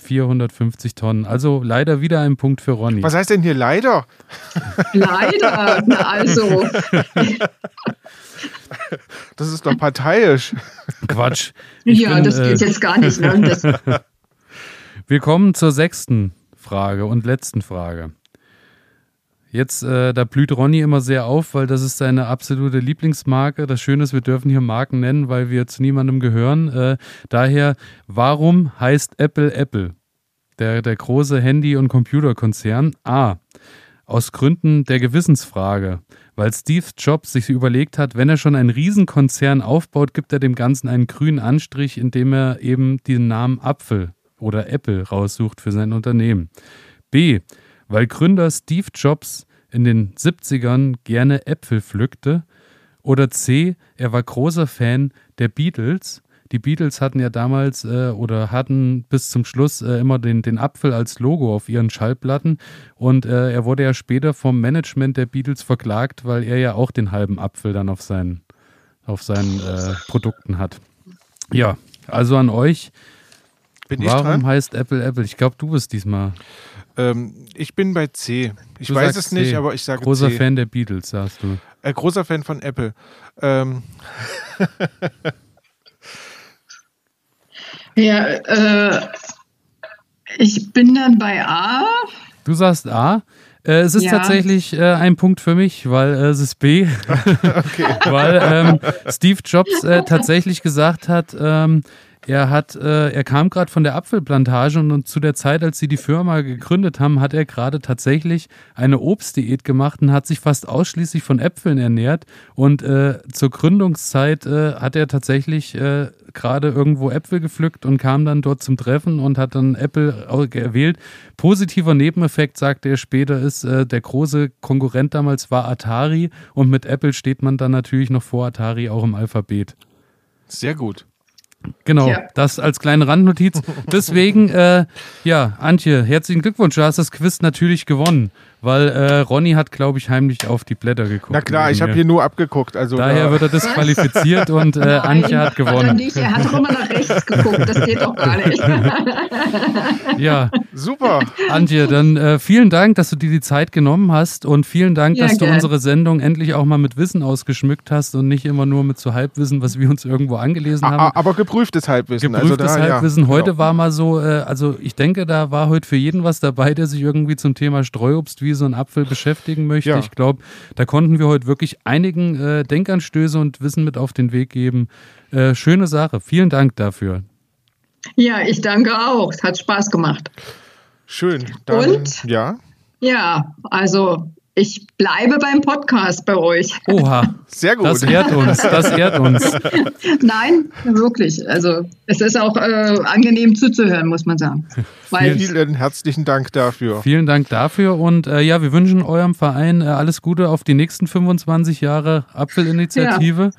450 Tonnen. Also leider wieder ein Punkt für Ronny. Was heißt denn hier leider? Leider. Na, also, Das ist doch parteiisch. Quatsch. Ich ja, bin, das äh, geht jetzt gar nicht. Ne? Das, Wir kommen zur sechsten Frage und letzten Frage. Jetzt, äh, da blüht Ronny immer sehr auf, weil das ist seine absolute Lieblingsmarke. Das Schöne ist, wir dürfen hier Marken nennen, weil wir zu niemandem gehören. Äh, daher, warum heißt Apple Apple? Der, der große Handy- und Computerkonzern. A. Aus Gründen der Gewissensfrage. Weil Steve Jobs sich überlegt hat, wenn er schon einen Riesenkonzern aufbaut, gibt er dem Ganzen einen grünen Anstrich, indem er eben den Namen Apfel oder Apple raussucht für sein Unternehmen. B. Weil Gründer Steve Jobs in den 70ern gerne Äpfel pflückte. Oder C. Er war großer Fan der Beatles. Die Beatles hatten ja damals äh, oder hatten bis zum Schluss äh, immer den, den Apfel als Logo auf ihren Schallplatten. Und äh, er wurde ja später vom Management der Beatles verklagt, weil er ja auch den halben Apfel dann auf seinen, auf seinen äh, Produkten hat. Ja, also an euch. Bin ich Warum heißt Apple Apple? Ich glaube, du bist diesmal. Ähm, ich bin bei C. Ich Du weiß es nicht, C. aber ich sage Großer C. Fan der Beatles, sagst du. Äh, großer Fan von Apple. Ähm, Ja, äh, ich bin dann bei A. Du sagst A. Äh, es ist Ja. tatsächlich äh, ein Punkt für mich, weil äh, es ist B. weil ähm, Steve Jobs äh, tatsächlich gesagt hat, ähm, er hat, äh, er kam gerade von der Apfelplantage und, und zu der Zeit, als sie die Firma gegründet haben, hat er gerade tatsächlich eine Obstdiät gemacht und hat sich fast ausschließlich von Äpfeln ernährt. Und äh, zur Gründungszeit äh, hat er tatsächlich äh, gerade irgendwo Äpfel gepflückt und kam dann dort zum Treffen und hat dann Apple gewählt. Positiver Nebeneffekt, sagte er später, ist, äh, der große Konkurrent damals war Atari und mit Apple steht man dann natürlich noch vor Atari auch im Alphabet. sehr gut. Genau, Ja. das als kleine Randnotiz. Deswegen, äh, ja, Antje, herzlichen Glückwunsch. Du hast das Quiz natürlich gewonnen, weil äh, Ronny hat, glaube ich, heimlich auf die Blätter geguckt. Na klar, ich habe hier nur abgeguckt. Also Daher da, wird er disqualifiziert und äh, Antje hat gewonnen. nicht. er hat doch immer nach rechts geguckt. Das geht doch gar nicht. Ja, super. Antje, dann äh, vielen Dank, dass du dir die Zeit genommen hast und vielen Dank, Ja, dass du gern. unsere Sendung endlich auch mal mit Wissen ausgeschmückt hast und nicht immer nur mit so Halbwissen, was wir uns irgendwo angelesen haben. Aber geprüftes Halbwissen. also Geprüftes da, Halbwissen. Ja, Heute genau. war mal so, äh, also ich denke, da war heute für jeden was dabei, der sich irgendwie zum Thema Streuobstwiese und Apfel beschäftigen möchte. Ja. Ich glaube, da konnten wir heute wirklich einigen äh, Denkanstöße und Wissen mit auf den Weg geben. Äh, schöne Sache. Vielen Dank dafür. Ja, ich danke auch. Es hat Spaß gemacht. Schön. Dann, Und? Ja, Ja, also ich bleibe beim Podcast bei euch. Oha, sehr gut. das ehrt uns, das ehrt uns. Nein, wirklich. Also es ist auch äh, angenehm zuzuhören, muss man sagen. Weil Vielen herzlichen Dank dafür. Vielen Dank dafür und äh, ja, wir wünschen eurem Verein äh, alles Gute auf die nächsten 25 Jahre Apfelinitiative.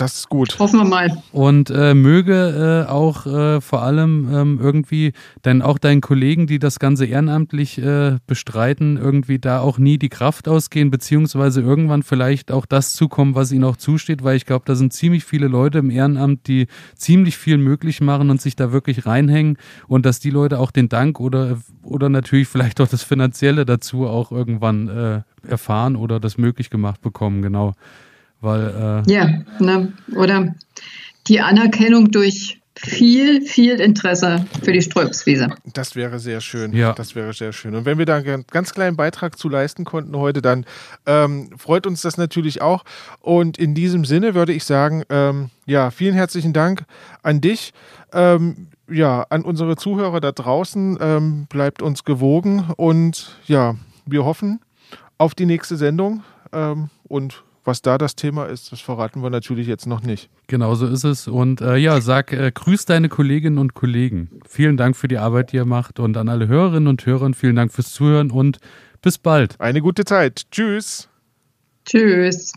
Das ist gut. hoffen wir mal. Und äh, möge äh, auch äh, vor allem ähm, irgendwie, denn auch deinen Kollegen, die das Ganze ehrenamtlich äh, bestreiten, irgendwie da auch nie die Kraft ausgehen, beziehungsweise irgendwann vielleicht auch das zukommen, was ihnen auch zusteht, weil ich glaube, da sind ziemlich viele Leute im Ehrenamt, die ziemlich viel möglich machen und sich da wirklich reinhängen und dass die Leute auch den Dank oder, oder natürlich vielleicht auch das Finanzielle dazu auch irgendwann äh, erfahren oder das möglich gemacht bekommen, genau. Weil äh, Ja, ne? oder die Anerkennung durch viel, viel Interesse für die Ströpswiese. Das wäre sehr schön. Ja. Das wäre sehr schön. Und wenn wir da einen ganz kleinen Beitrag zu leisten konnten heute, dann ähm, freut uns das natürlich auch. Und in diesem Sinne würde ich sagen, ähm, ja, vielen herzlichen Dank an dich. Ähm, ja, an unsere Zuhörer da draußen. Ähm, bleibt uns gewogen und ja, wir hoffen auf die nächste Sendung. Ähm, und was da das Thema ist, das verraten wir natürlich jetzt noch nicht. Genau so ist es. Und äh, ja, sag, äh, grüß deine Kolleginnen und Kollegen. Vielen Dank für die Arbeit, die ihr macht. Und an alle Hörerinnen und Hörer, vielen Dank fürs Zuhören und bis bald. Eine gute Zeit. Tschüss. Tschüss.